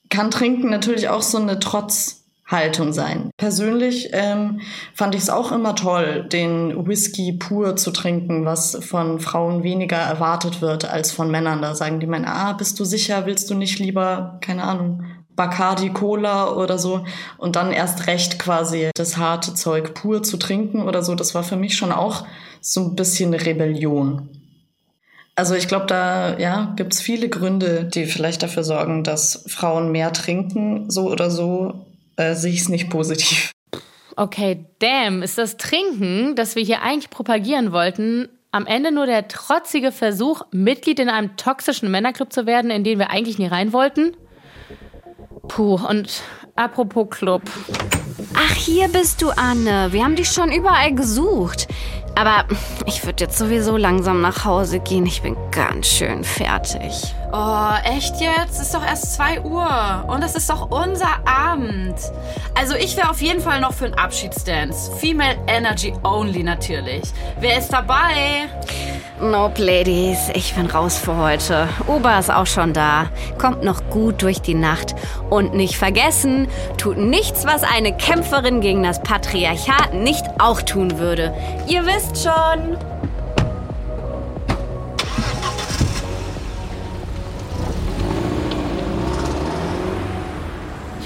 J: kann Trinken natürlich auch so eine Trotzhaltung sein. Persönlich ähm, fand ich es auch immer toll, den Whisky pur zu trinken, was von Frauen weniger erwartet wird als von Männern. Da sagen die Männer, ah, bist du sicher, willst du nicht lieber, keine Ahnung, Bacardi Cola oder so und dann erst recht quasi das harte Zeug pur zu trinken oder so, das war für mich schon auch so ein bisschen Rebellion. Also ich glaube, da ja, gibt es viele Gründe, die vielleicht dafür sorgen, dass Frauen mehr trinken. So oder so äh, sehe ich es nicht positiv.
B: Okay, damn, ist das Trinken, das wir hier eigentlich propagieren wollten, am Ende nur der trotzige Versuch, Mitglied in einem toxischen Männerclub zu werden, in den wir eigentlich nie rein wollten? Puh, und apropos Club.
A: Ach, hier bist du, Anne. Wir haben dich schon überall gesucht. Aber ich würde jetzt sowieso langsam nach Hause gehen. Ich bin ganz schön fertig.
F: Oh, echt jetzt? Ist doch erst 2 Uhr. Und das ist doch unser Abend. Also ich wäre auf jeden Fall noch für einen Abschiedsdance. Female Energy Only natürlich. Wer ist dabei?
A: Nope, Ladies. Ich bin raus für heute. Ober ist auch schon da. Kommt noch gut durch die Nacht. Und nicht vergessen, tut nichts, was eine Kämpferin gegen das Patriarchat nicht auch tun würde. Ihr wisst schon.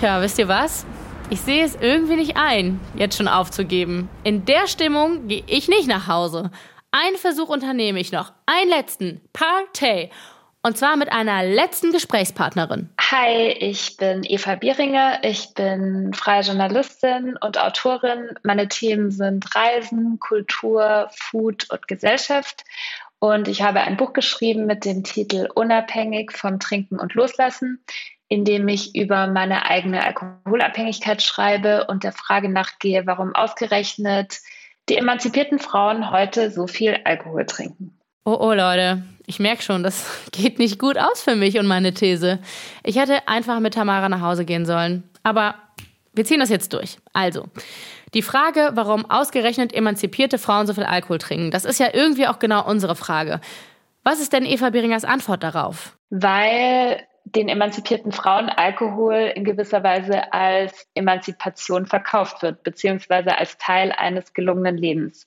B: Tja, wisst ihr was? Ich sehe es irgendwie nicht ein, jetzt schon aufzugeben. In der Stimmung gehe ich nicht nach Hause. Einen Versuch unternehme ich noch. Einen letzten. Partey. Und zwar mit einer letzten Gesprächspartnerin.
D: Hi, ich bin Eva Bieringer. Ich bin freie Journalistin und Autorin. Meine Themen sind Reisen, Kultur, Food und Gesellschaft. Und ich habe ein Buch geschrieben mit dem Titel Unabhängig vom Trinken und Loslassen, in dem ich über meine eigene Alkoholabhängigkeit schreibe und der Frage nachgehe, warum ausgerechnet die emanzipierten Frauen heute so viel Alkohol trinken.
B: Oh, oh, Leute, ich merke schon, das geht nicht gut aus für mich und meine These. Ich hätte einfach mit Tamara nach Hause gehen sollen. Aber wir ziehen das jetzt durch. Also, die Frage, warum ausgerechnet emanzipierte Frauen so viel Alkohol trinken, das ist ja irgendwie auch genau unsere Frage. Was ist denn Eva Beringers Antwort darauf?
D: Weil den emanzipierten Frauen Alkohol in gewisser Weise als Emanzipation verkauft wird, beziehungsweise als Teil eines gelungenen Lebens.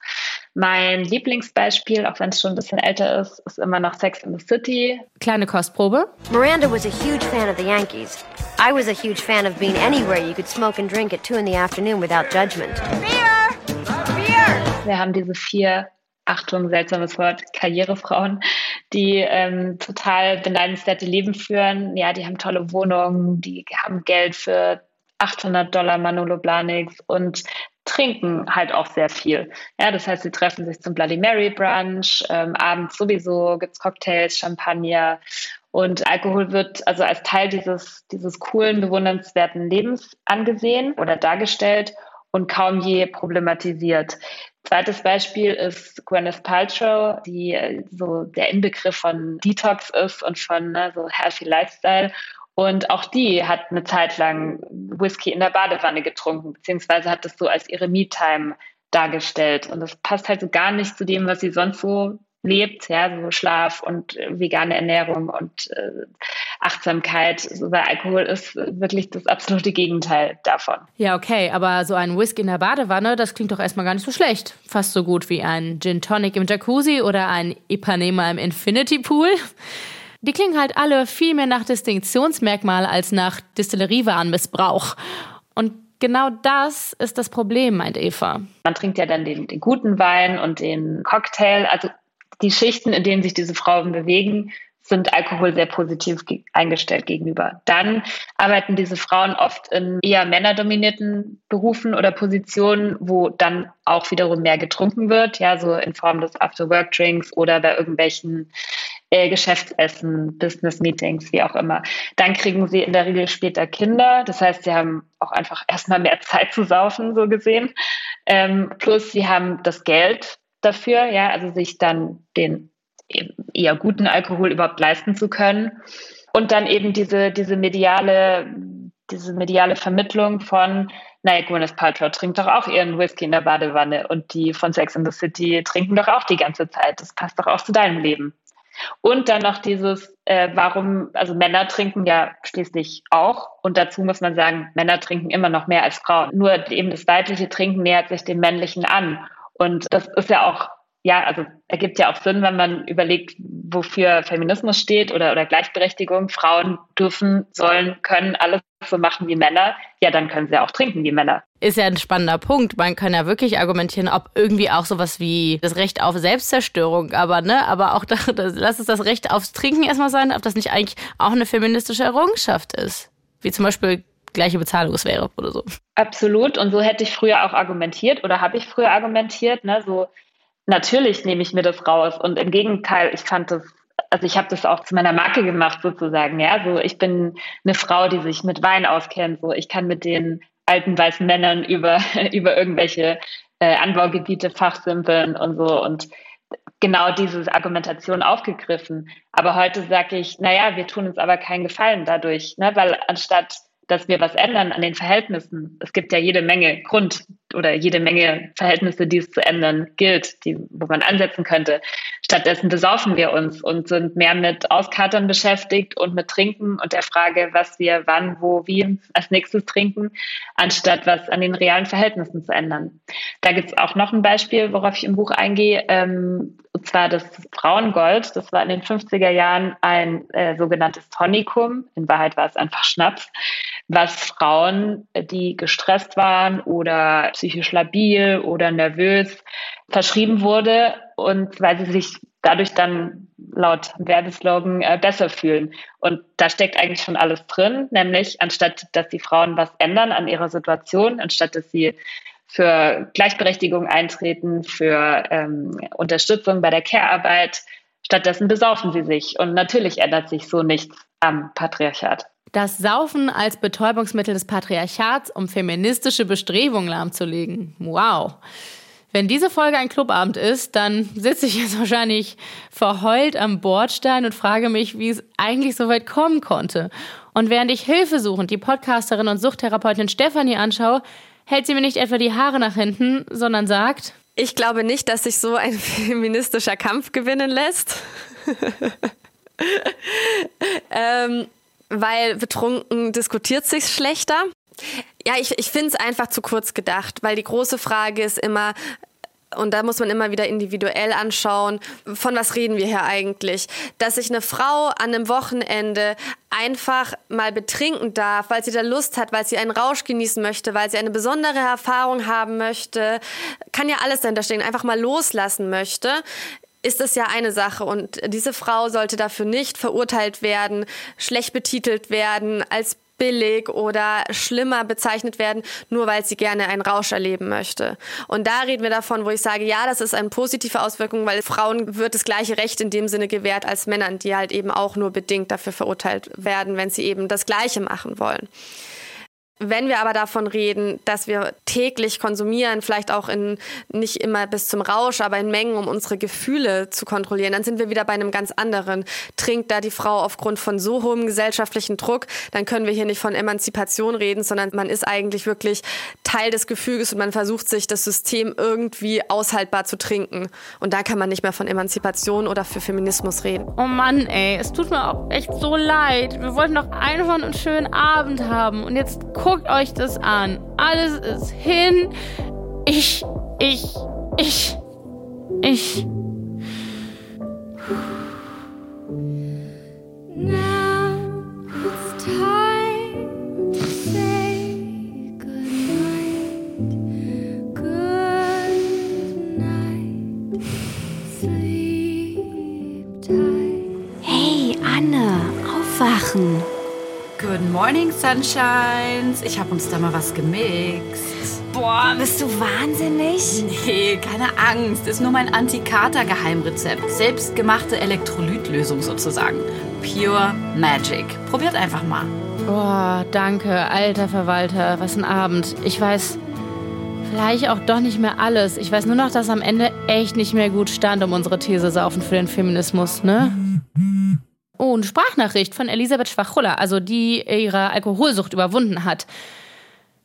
D: Mein Lieblingsbeispiel, auch wenn es schon ein bisschen älter ist, ist immer noch Sex in the City.
B: Kleine Kostprobe.
K: Miranda was a huge fan of the Yankees. I was a huge fan of being anywhere you could smoke and drink at two in the afternoon without judgment.
D: Beer! Beer! Wir haben diese vier Achtung, seltsames Wort, Karrierefrauen, die ähm, total beneidenswerte Leben führen. Ja, die haben tolle Wohnungen, die haben Geld für 800 Dollar Manolo Blahniks und trinken halt auch sehr viel. Ja, das heißt, sie treffen sich zum Bloody Mary Brunch, ähm, abends sowieso gibt's Cocktails, Champagner und Alkohol wird also als Teil dieses, dieses coolen, bewundernswerten Lebens angesehen oder dargestellt und kaum je problematisiert. Zweites Beispiel ist Gwyneth Paltrow, die äh, so der Inbegriff von Detox ist und von ne, so Healthy Lifestyle. Und auch die hat eine Zeit lang Whisky in der Badewanne getrunken, beziehungsweise hat das so als ihre Me-Time dargestellt. Und das passt halt so gar nicht zu dem, was sie sonst so lebt, ja, so Schlaf und äh, vegane Ernährung und äh, Achtsamkeit. Bei Alkohol ist wirklich das absolute Gegenteil davon.
B: Ja, okay, aber so ein Whisky in der Badewanne, das klingt doch erstmal gar nicht so schlecht. Fast so gut wie ein Gin Tonic im Jacuzzi oder ein Ipanema im Infinity Pool. Die klingen halt alle viel mehr nach Distinktionsmerkmal als nach Distilleriewarenmissbrauch. Und genau das ist das Problem, meint Eva.
D: Man trinkt ja dann den, den guten Wein und den Cocktail. Also die Schichten, in denen sich diese Frauen bewegen, sind Alkohol sehr positiv ge eingestellt gegenüber. Dann arbeiten diese Frauen oft in eher männerdominierten Berufen oder Positionen, wo dann auch wiederum mehr getrunken wird, ja, so in Form des After-Work-Drinks oder bei irgendwelchen äh, Geschäftsessen, Business-Meetings, wie auch immer. Dann kriegen sie in der Regel später Kinder. Das heißt, sie haben auch einfach erstmal mehr Zeit zu saufen, so gesehen. Ähm, plus sie haben das Geld dafür, ja, also sich dann den eher guten Alkohol überhaupt leisten zu können. Und dann eben diese, diese mediale, diese mediale Vermittlung von, naja, Gwyneth Paltrow trinkt doch auch ihren Whisky in der Badewanne und die von Sex in the City trinken doch auch die ganze Zeit. Das passt doch auch zu deinem Leben. Und dann noch dieses, äh, warum, also Männer trinken ja schließlich auch. Und dazu muss man sagen, Männer trinken immer noch mehr als Frauen. Nur eben das weibliche Trinken nähert sich dem männlichen an. Und das ist ja auch, ja, also ergibt ja auch Sinn, wenn man überlegt, wofür Feminismus steht oder, oder Gleichberechtigung. Frauen dürfen, sollen, können alles so machen wie Männer. Ja, dann können sie auch trinken wie Männer.
B: Ist ja ein spannender Punkt. Man kann ja wirklich argumentieren, ob irgendwie auch sowas wie das Recht auf Selbstzerstörung, aber ne, aber auch das, lass es das Recht aufs Trinken erstmal sein, ob das nicht eigentlich auch eine feministische Errungenschaft ist. Wie zum Beispiel gleiche Bezahlung wäre oder so.
D: Absolut. Und so hätte ich früher auch argumentiert oder habe ich früher argumentiert. Ne? So natürlich nehme ich mir das raus. Und im Gegenteil, ich fand das, also ich habe das auch zu meiner Marke gemacht sozusagen. Ja, so ich bin eine Frau, die sich mit Wein auskennt. So ich kann mit den alten weißen Männern über über irgendwelche äh, Anbaugebiete fachsimpeln und so und genau diese Argumentation aufgegriffen. Aber heute sage ich, naja, wir tun uns aber keinen Gefallen dadurch, ne? weil anstatt dass wir was ändern an den Verhältnissen. Es gibt ja jede Menge Grund oder jede Menge Verhältnisse, die es zu ändern gilt, die, wo man ansetzen könnte. Stattdessen besaufen wir uns und sind mehr mit Auskatern beschäftigt und mit Trinken und der Frage, was wir wann, wo, wie als nächstes trinken, anstatt was an den realen Verhältnissen zu ändern. Da gibt es auch noch ein Beispiel, worauf ich im Buch eingehe, ähm, und zwar das Frauengold. Das war in den 50er Jahren ein äh, sogenanntes Tonikum. In Wahrheit war es einfach Schnaps was Frauen, die gestresst waren oder psychisch labil oder nervös, verschrieben wurde und weil sie sich dadurch dann laut Werbeslogan äh, besser fühlen. Und da steckt eigentlich schon alles drin, nämlich anstatt dass die Frauen was ändern an ihrer Situation, anstatt dass sie für Gleichberechtigung eintreten, für ähm, Unterstützung bei der Care-Arbeit, stattdessen besaufen sie sich. Und natürlich ändert sich so nichts am Patriarchat.
B: Das Saufen als Betäubungsmittel des Patriarchats, um feministische Bestrebungen lahmzulegen. Wow. Wenn diese Folge ein Clubabend ist, dann sitze ich jetzt wahrscheinlich verheult am Bordstein und frage mich, wie es eigentlich so weit kommen konnte. Und während ich hilfesuchend die Podcasterin und Suchttherapeutin Stefanie anschaue, hält sie mir nicht etwa die Haare nach hinten, sondern sagt,
I: ich glaube nicht, dass sich so ein feministischer Kampf gewinnen lässt. ähm, weil betrunken diskutiert sich schlechter. Ja, ich, ich finde es einfach zu kurz gedacht, weil die große Frage ist immer, und da muss man immer wieder individuell anschauen, von was reden wir hier eigentlich? Dass sich eine Frau an einem Wochenende einfach mal betrinken darf, weil sie da Lust hat, weil sie einen Rausch genießen möchte, weil sie eine besondere Erfahrung haben möchte, kann ja alles dahinter stehen, einfach mal loslassen möchte ist das ja eine Sache und diese Frau sollte dafür nicht verurteilt werden, schlecht betitelt werden, als billig oder schlimmer bezeichnet werden, nur weil sie gerne einen Rausch erleben möchte. Und da reden wir davon, wo ich sage, ja, das ist eine positive Auswirkung, weil Frauen wird das gleiche Recht in dem Sinne gewährt als Männern, die halt eben auch nur bedingt dafür verurteilt werden, wenn sie eben das Gleiche machen wollen. Wenn wir aber davon reden, dass wir täglich konsumieren, vielleicht auch in nicht immer bis zum Rausch, aber in Mengen, um unsere Gefühle zu kontrollieren, dann sind wir wieder bei einem ganz anderen. Trinkt da die Frau aufgrund von so hohem gesellschaftlichen Druck, dann können wir hier nicht von Emanzipation reden, sondern man ist eigentlich wirklich Teil des Gefüges und man versucht sich das System irgendwie aushaltbar zu trinken. Und da kann man nicht mehr von Emanzipation oder für Feminismus reden.
B: Oh Mann, ey, es tut mir auch echt so leid. Wir wollten doch einfach einen schönen Abend haben und jetzt Guckt euch das an. Alles ist hin. Ich, ich, ich, ich.
A: Hey, Anne, aufwachen.
F: Good morning, Sunshines. Ich habe uns da mal was gemixt.
A: Boah, bist du wahnsinnig?
F: Nee, keine Angst. Ist nur mein Anti-Kater-Geheimrezept. Selbstgemachte Elektrolytlösung sozusagen. Pure Magic. Probiert einfach mal.
B: Boah, danke, alter Verwalter. Was ein Abend. Ich weiß vielleicht auch doch nicht mehr alles. Ich weiß nur noch, dass am Ende echt nicht mehr gut stand um unsere These saufen für den Feminismus, ne? Eine Sprachnachricht von Elisabeth Schwachulla, also die ihre Alkoholsucht überwunden hat.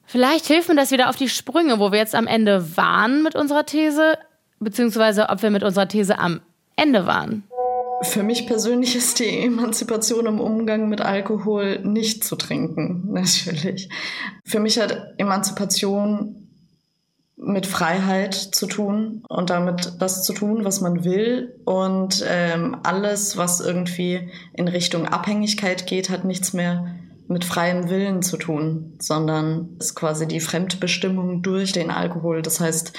B: Vielleicht hilft mir das wieder auf die Sprünge, wo wir jetzt am Ende waren mit unserer These, beziehungsweise ob wir mit unserer These am Ende waren.
J: Für mich persönlich ist die Emanzipation im Umgang mit Alkohol nicht zu trinken, natürlich. Für mich hat Emanzipation mit Freiheit zu tun und damit das zu tun, was man will. Und ähm, alles, was irgendwie in Richtung Abhängigkeit geht, hat nichts mehr mit freiem Willen zu tun, sondern ist quasi die Fremdbestimmung durch den Alkohol. Das heißt,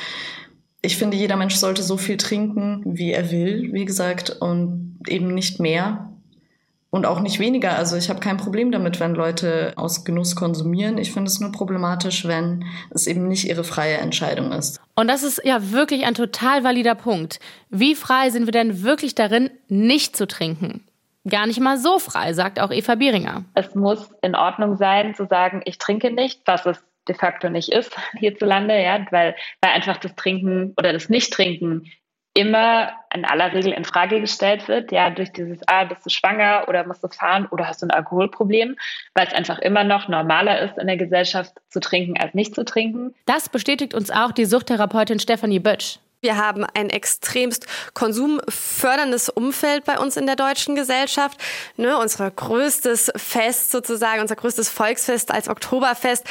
J: ich finde, jeder Mensch sollte so viel trinken, wie er will, wie gesagt, und eben nicht mehr und auch nicht weniger. Also ich habe kein Problem damit, wenn Leute aus Genuss konsumieren. Ich finde es nur problematisch, wenn es eben nicht ihre freie Entscheidung ist.
B: Und das ist ja wirklich ein total valider Punkt. Wie frei sind wir denn wirklich darin, nicht zu trinken? Gar nicht mal so frei, sagt auch Eva Bieringer.
D: Es muss in Ordnung sein, zu sagen, ich trinke nicht, was es de facto nicht ist hierzulande, ja, weil, weil einfach das Trinken oder das Nicht-Trinken immer in aller Regel in Frage gestellt wird, ja, durch dieses, ah, bist du schwanger oder musst du fahren oder hast du ein Alkoholproblem, weil es einfach immer noch normaler ist, in der Gesellschaft zu trinken als nicht zu trinken.
B: Das bestätigt uns auch die Suchttherapeutin Stefanie Bötsch.
I: Wir haben ein extremst konsumförderndes Umfeld bei uns in der deutschen Gesellschaft. Ne, unser größtes Fest sozusagen, unser größtes Volksfest als Oktoberfest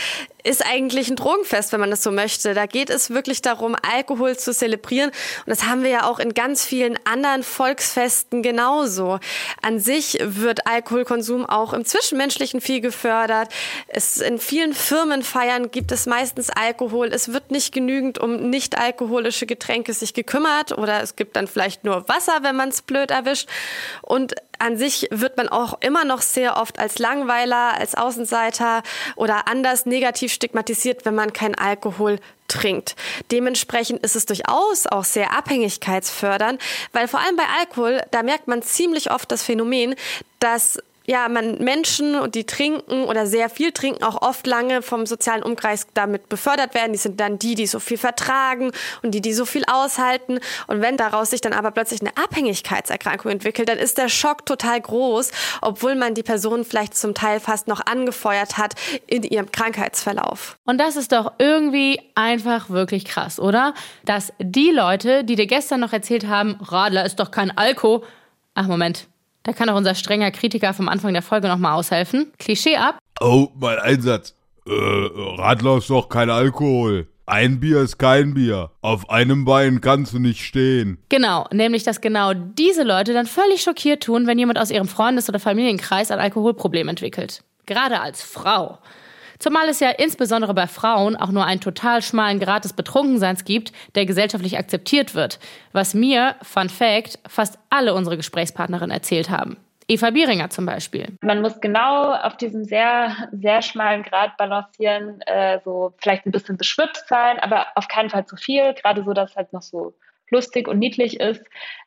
I: ist eigentlich ein Drogenfest, wenn man das so möchte. Da geht es wirklich darum, Alkohol zu zelebrieren. Und das haben wir ja auch in ganz vielen anderen Volksfesten genauso. An sich wird Alkoholkonsum auch im Zwischenmenschlichen viel gefördert. Es in vielen Firmenfeiern gibt es meistens Alkohol. Es wird nicht genügend um nicht alkoholische Getränke sich gekümmert oder es gibt dann vielleicht nur Wasser, wenn man es blöd erwischt. Und an sich wird man auch immer noch sehr oft als Langweiler, als Außenseiter oder anders negativ stigmatisiert, wenn man keinen Alkohol trinkt. Dementsprechend ist es durchaus auch sehr abhängigkeitsfördernd, weil vor allem bei Alkohol, da merkt man ziemlich oft das Phänomen, dass ja, man Menschen, die trinken oder sehr viel trinken, auch oft lange vom sozialen Umkreis damit befördert werden. Die sind dann die, die so viel vertragen und die, die so viel aushalten. Und wenn daraus sich dann aber plötzlich eine Abhängigkeitserkrankung entwickelt, dann ist der Schock total groß, obwohl man die Person vielleicht zum Teil fast noch angefeuert hat in ihrem Krankheitsverlauf.
B: Und das ist doch irgendwie einfach wirklich krass, oder? Dass die Leute, die dir gestern noch erzählt haben, Radler ist doch kein Alko. Ach, Moment. Da kann auch unser strenger Kritiker vom Anfang der Folge nochmal aushelfen. Klischee ab.
E: Oh, mein Einsatz. Äh, Radler ist doch kein Alkohol. Ein Bier ist kein Bier. Auf einem Bein kannst du nicht stehen.
B: Genau, nämlich dass genau diese Leute dann völlig schockiert tun, wenn jemand aus ihrem Freundes- oder Familienkreis ein Alkoholproblem entwickelt. Gerade als Frau. Zumal es ja insbesondere bei Frauen auch nur einen total schmalen Grad des Betrunkenseins gibt, der gesellschaftlich akzeptiert wird. Was mir, Fun Fact, fast alle unsere Gesprächspartnerinnen erzählt haben. Eva Bieringer zum Beispiel.
D: Man muss genau auf diesem sehr, sehr schmalen Grad balancieren, äh, so vielleicht ein bisschen beschwipst sein, aber auf keinen Fall zu viel, gerade so, dass halt noch so lustig und niedlich ist,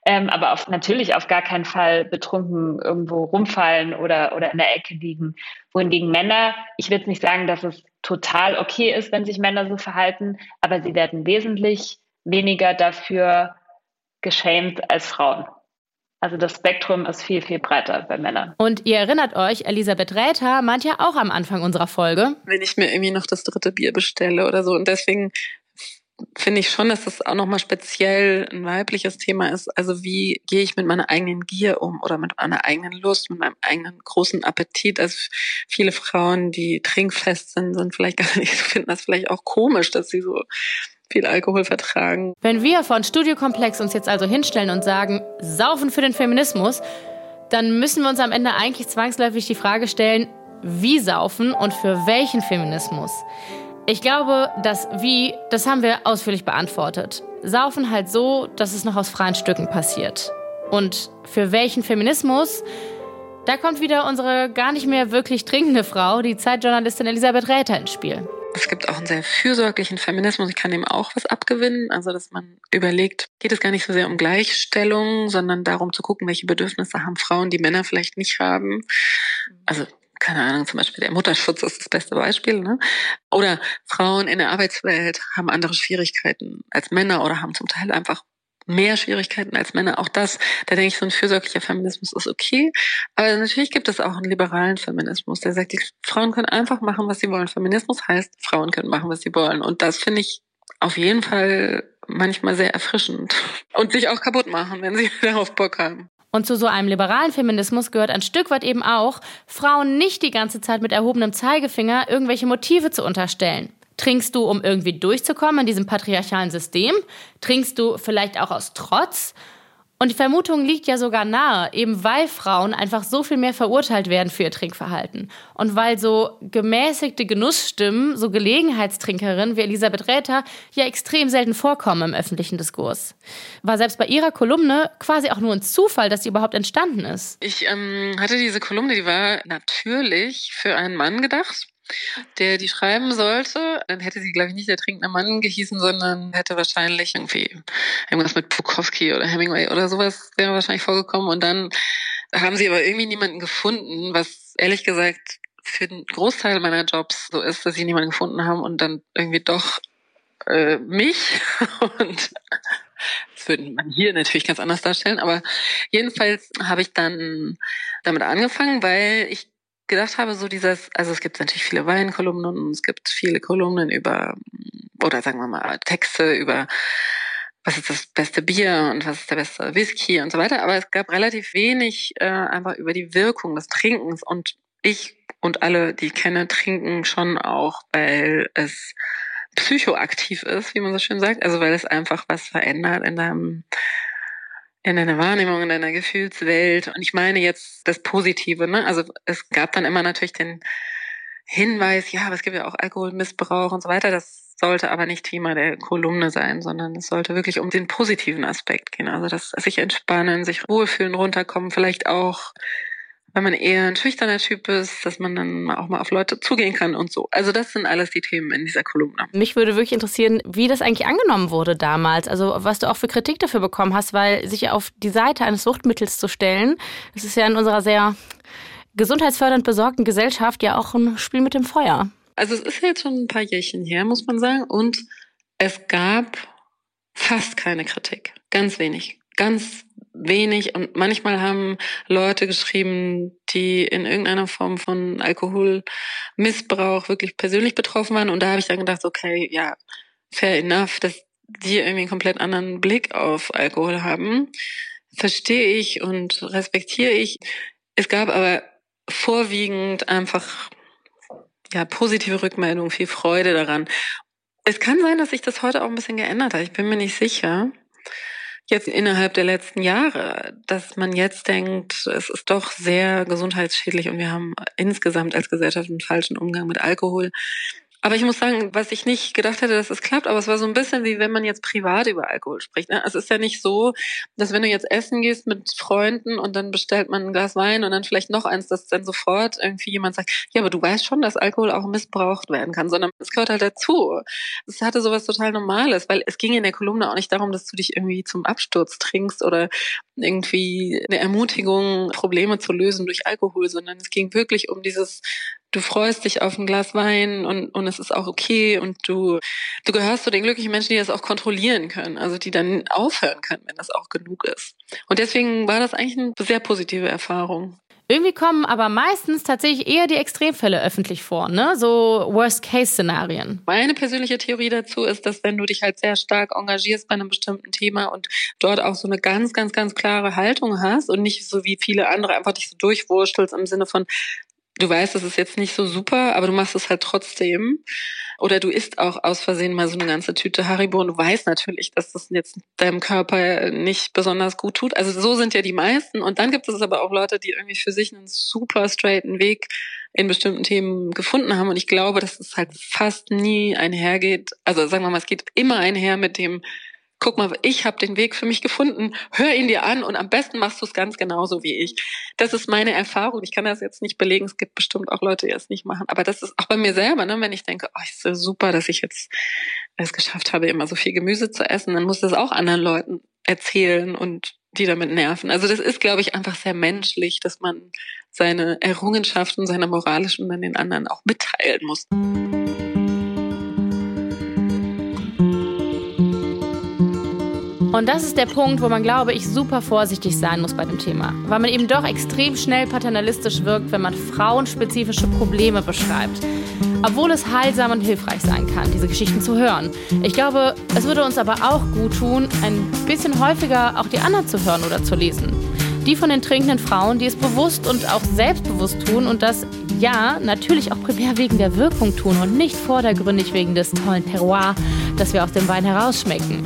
D: ähm, aber auf, natürlich auf gar keinen Fall betrunken irgendwo rumfallen oder, oder in der Ecke liegen. Wohingegen Männer, ich will jetzt nicht sagen, dass es total okay ist, wenn sich Männer so verhalten, aber sie werden wesentlich weniger dafür geschämt als Frauen. Also das Spektrum ist viel, viel breiter bei Männern.
B: Und ihr erinnert euch, Elisabeth Räther meint ja auch am Anfang unserer Folge.
H: Wenn ich mir irgendwie noch das dritte Bier bestelle oder so. Und deswegen finde ich schon, dass das auch nochmal speziell ein weibliches Thema ist. Also wie gehe ich mit meiner eigenen Gier um oder mit meiner eigenen Lust, mit meinem eigenen großen Appetit. Also viele Frauen, die trinkfest sind, sind vielleicht gar nicht, finden das vielleicht auch komisch, dass sie so viel Alkohol vertragen.
B: Wenn wir von Studiokomplex uns jetzt also hinstellen und sagen, saufen für den Feminismus, dann müssen wir uns am Ende eigentlich zwangsläufig die Frage stellen, wie saufen und für welchen Feminismus? Ich glaube, das Wie, das haben wir ausführlich beantwortet. Saufen halt so, dass es noch aus freien Stücken passiert. Und für welchen Feminismus? Da kommt wieder unsere gar nicht mehr wirklich trinkende Frau, die Zeitjournalistin Elisabeth Räther ins Spiel.
H: Es gibt auch einen sehr fürsorglichen Feminismus. Ich kann dem auch was abgewinnen. Also, dass man überlegt, geht es gar nicht so sehr um Gleichstellung, sondern darum zu gucken, welche Bedürfnisse haben Frauen, die Männer vielleicht nicht haben. Also, keine Ahnung, zum Beispiel der Mutterschutz ist das beste Beispiel, ne? Oder Frauen in der Arbeitswelt haben andere Schwierigkeiten als Männer oder haben zum Teil einfach mehr Schwierigkeiten als Männer. Auch das, da denke ich, so ein fürsorglicher Feminismus ist okay. Aber natürlich gibt es auch einen liberalen Feminismus, der sagt, die Frauen können einfach machen, was sie wollen. Feminismus heißt, Frauen können machen, was sie wollen. Und das finde ich auf jeden Fall manchmal sehr erfrischend. Und sich auch kaputt machen, wenn sie darauf Bock haben.
B: Und zu so einem liberalen Feminismus gehört ein Stück weit eben auch, Frauen nicht die ganze Zeit mit erhobenem Zeigefinger irgendwelche Motive zu unterstellen. Trinkst du, um irgendwie durchzukommen in diesem patriarchalen System? Trinkst du vielleicht auch aus Trotz? Und die Vermutung liegt ja sogar nahe, eben weil Frauen einfach so viel mehr verurteilt werden für ihr Trinkverhalten. Und weil so gemäßigte Genussstimmen, so Gelegenheitstrinkerinnen wie Elisabeth Räther ja extrem selten vorkommen im öffentlichen Diskurs. War selbst bei ihrer Kolumne quasi auch nur ein Zufall, dass sie überhaupt entstanden ist.
H: Ich ähm, hatte diese Kolumne, die war natürlich für einen Mann gedacht. Der die schreiben sollte. Dann hätte sie, glaube ich, nicht der trinkende Mann gehießen, sondern hätte wahrscheinlich irgendwie irgendwas mit Bukowski oder Hemingway oder sowas wäre wahrscheinlich vorgekommen. Und dann haben sie aber irgendwie niemanden gefunden, was ehrlich gesagt für den Großteil meiner Jobs so ist, dass sie niemanden gefunden haben und dann irgendwie doch äh, mich und das würde man hier natürlich ganz anders darstellen, aber jedenfalls habe ich dann damit angefangen, weil ich gedacht habe, so dieses, also es gibt natürlich viele Weinkolumnen und es gibt viele Kolumnen über, oder sagen wir mal, Texte über was ist das beste Bier und was ist der beste Whisky und so weiter. Aber es gab relativ wenig äh, einfach über die Wirkung des Trinkens. Und ich und alle, die ich kenne, trinken schon auch, weil es psychoaktiv ist, wie man so schön sagt. Also weil es einfach was verändert in deinem in deiner Wahrnehmung, in deiner Gefühlswelt. Und ich meine jetzt das Positive, ne? Also es gab dann immer natürlich den Hinweis, ja, aber es gibt ja auch Alkoholmissbrauch und so weiter. Das sollte aber nicht Thema der Kolumne sein, sondern es sollte wirklich um den positiven Aspekt gehen. Also das sich entspannen, sich wohlfühlen, runterkommen, vielleicht auch wenn man eher ein schüchterner Typ ist, dass man dann auch mal auf Leute zugehen kann und so. Also das sind alles die Themen in dieser Kolumne.
B: Mich würde wirklich interessieren, wie das eigentlich angenommen wurde damals. Also was du auch für Kritik dafür bekommen hast, weil sich auf die Seite eines Suchtmittels zu stellen, das ist ja in unserer sehr gesundheitsfördernd besorgten Gesellschaft ja auch ein Spiel mit dem Feuer.
H: Also es ist jetzt schon ein paar Jährchen her, muss man sagen. Und es gab fast keine Kritik. Ganz wenig. Ganz wenig und manchmal haben Leute geschrieben, die in irgendeiner Form von Alkoholmissbrauch wirklich persönlich betroffen waren und da habe ich dann gedacht, okay, ja, fair enough, dass die irgendwie einen komplett anderen Blick auf Alkohol haben, verstehe ich und respektiere ich. Es gab aber vorwiegend einfach ja positive Rückmeldungen, viel Freude daran. Es kann sein, dass sich das heute auch ein bisschen geändert hat. Ich bin mir nicht sicher jetzt innerhalb der letzten Jahre, dass man jetzt denkt, es ist doch sehr gesundheitsschädlich und wir haben insgesamt als Gesellschaft einen falschen Umgang mit Alkohol. Aber ich muss sagen, was ich nicht gedacht hätte, dass es klappt, aber es war so ein bisschen wie wenn man jetzt privat über Alkohol spricht. Ne? Es ist ja nicht so, dass wenn du jetzt essen gehst mit Freunden und dann bestellt man ein Glas Wein und dann vielleicht noch eins, dass dann sofort irgendwie jemand sagt, ja, aber du weißt schon, dass Alkohol auch missbraucht werden kann, sondern es gehört halt dazu. Es hatte sowas total Normales, weil es ging in der Kolumne auch nicht darum, dass du dich irgendwie zum Absturz trinkst oder irgendwie eine Ermutigung, Probleme zu lösen durch Alkohol, sondern es ging wirklich um dieses du freust dich auf ein Glas Wein und, und es ist auch okay und du, du gehörst zu den glücklichen Menschen, die das auch kontrollieren können, also die dann aufhören können, wenn das auch genug ist. Und deswegen war das eigentlich eine sehr positive Erfahrung.
B: Irgendwie kommen aber meistens tatsächlich eher die Extremfälle öffentlich vor, ne? So Worst-Case-Szenarien.
H: Meine persönliche Theorie dazu ist, dass wenn du dich halt sehr stark engagierst bei einem bestimmten Thema und dort auch so eine ganz, ganz, ganz klare Haltung hast und nicht so wie viele andere einfach dich so durchwurstelst im Sinne von, du weißt, das ist jetzt nicht so super, aber du machst es halt trotzdem. Oder du isst auch aus Versehen mal so eine ganze Tüte Haribo und du weißt natürlich, dass das jetzt deinem Körper nicht besonders gut tut. Also so sind ja die meisten. Und dann gibt es aber auch Leute, die irgendwie für sich einen super straighten Weg in bestimmten Themen gefunden haben. Und ich glaube, dass es halt fast nie einhergeht. Also sagen wir mal, es geht immer einher mit dem, guck mal, ich habe den Weg für mich gefunden, hör ihn dir an und am besten machst du es ganz genauso wie ich. Das ist meine Erfahrung. Ich kann das jetzt nicht belegen. Es gibt bestimmt auch Leute, die es nicht machen. Aber das ist auch bei mir selber, ne? wenn ich denke, oh, ist so super, dass ich jetzt es geschafft habe, immer so viel Gemüse zu essen, dann muss das auch anderen Leuten erzählen und die damit nerven. Also das ist, glaube ich, einfach sehr menschlich, dass man seine Errungenschaften, seine moralischen dann den anderen auch mitteilen muss.
B: Und das ist der Punkt, wo man, glaube ich, super vorsichtig sein muss bei dem Thema. Weil man eben doch extrem schnell paternalistisch wirkt, wenn man frauenspezifische Probleme beschreibt. Obwohl es heilsam und hilfreich sein kann, diese Geschichten zu hören. Ich glaube, es würde uns aber auch gut tun, ein bisschen häufiger auch die anderen zu hören oder zu lesen. Die von den trinkenden Frauen, die es bewusst und auch selbstbewusst tun und das, ja, natürlich auch primär wegen der Wirkung tun und nicht vordergründig wegen des tollen Terroir, das wir aus dem Wein herausschmecken.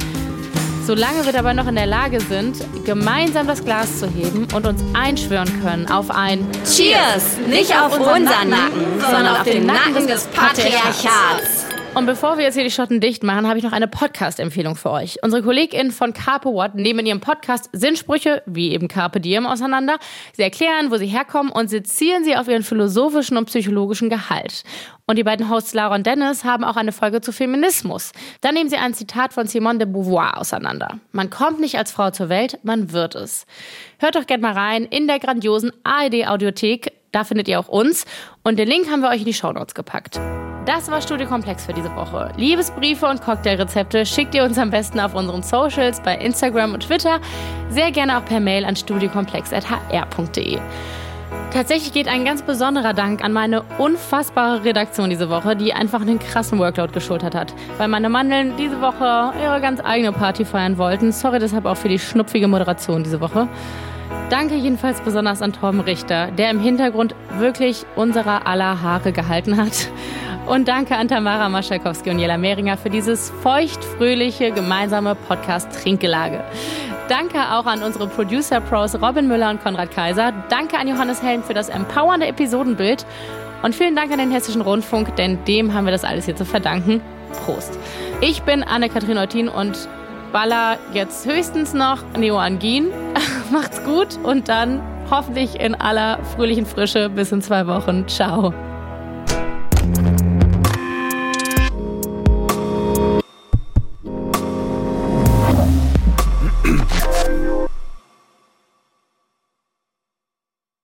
B: Solange wir dabei noch in der Lage sind, gemeinsam das Glas zu heben und uns einschwören können auf ein
A: Cheers! Nicht auf unseren Nacken, sondern auf den Nacken des Patriarchats.
B: Und bevor wir jetzt hier die Schotten dicht machen, habe ich noch eine Podcast-Empfehlung für euch. Unsere KollegInnen von Carpe What nehmen in ihrem Podcast Sinnsprüche, wie eben Carpe Diem, auseinander. Sie erklären, wo sie herkommen und sie zielen sie auf ihren philosophischen und psychologischen Gehalt. Und die beiden Hosts Lara und Dennis haben auch eine Folge zu Feminismus. Da nehmen sie ein Zitat von Simone de Beauvoir auseinander. Man kommt nicht als Frau zur Welt, man wird es. Hört doch gerne mal rein in der grandiosen ARD-Audiothek. Da findet ihr auch uns. Und den Link haben wir euch in die Shownotes gepackt. Das war Studio Komplex für diese Woche. Liebesbriefe und Cocktailrezepte schickt ihr uns am besten auf unseren Socials bei Instagram und Twitter. Sehr gerne auch per Mail an studiokomplex.hr.de. Tatsächlich geht ein ganz besonderer Dank an meine unfassbare Redaktion diese Woche, die einfach einen krassen Workload geschultert hat. Weil meine Mandeln diese Woche ihre ganz eigene Party feiern wollten. Sorry deshalb auch für die schnupfige Moderation diese Woche. Danke jedenfalls besonders an Torben Richter, der im Hintergrund wirklich unserer aller Haare gehalten hat. Und danke an Tamara Maschalkowski und Jela Mehringer für dieses feuchtfröhliche gemeinsame Podcast-Trinkgelage. Danke auch an unsere Producer-Pros Robin Müller und Konrad Kaiser. Danke an Johannes Helm für das empowernde Episodenbild. Und vielen Dank an den Hessischen Rundfunk, denn dem haben wir das alles hier zu verdanken. Prost. Ich bin Anne-Kathrin Eutin und baller jetzt höchstens noch Neoangin. Macht's gut und dann hoffentlich in aller fröhlichen Frische bis in zwei Wochen. Ciao.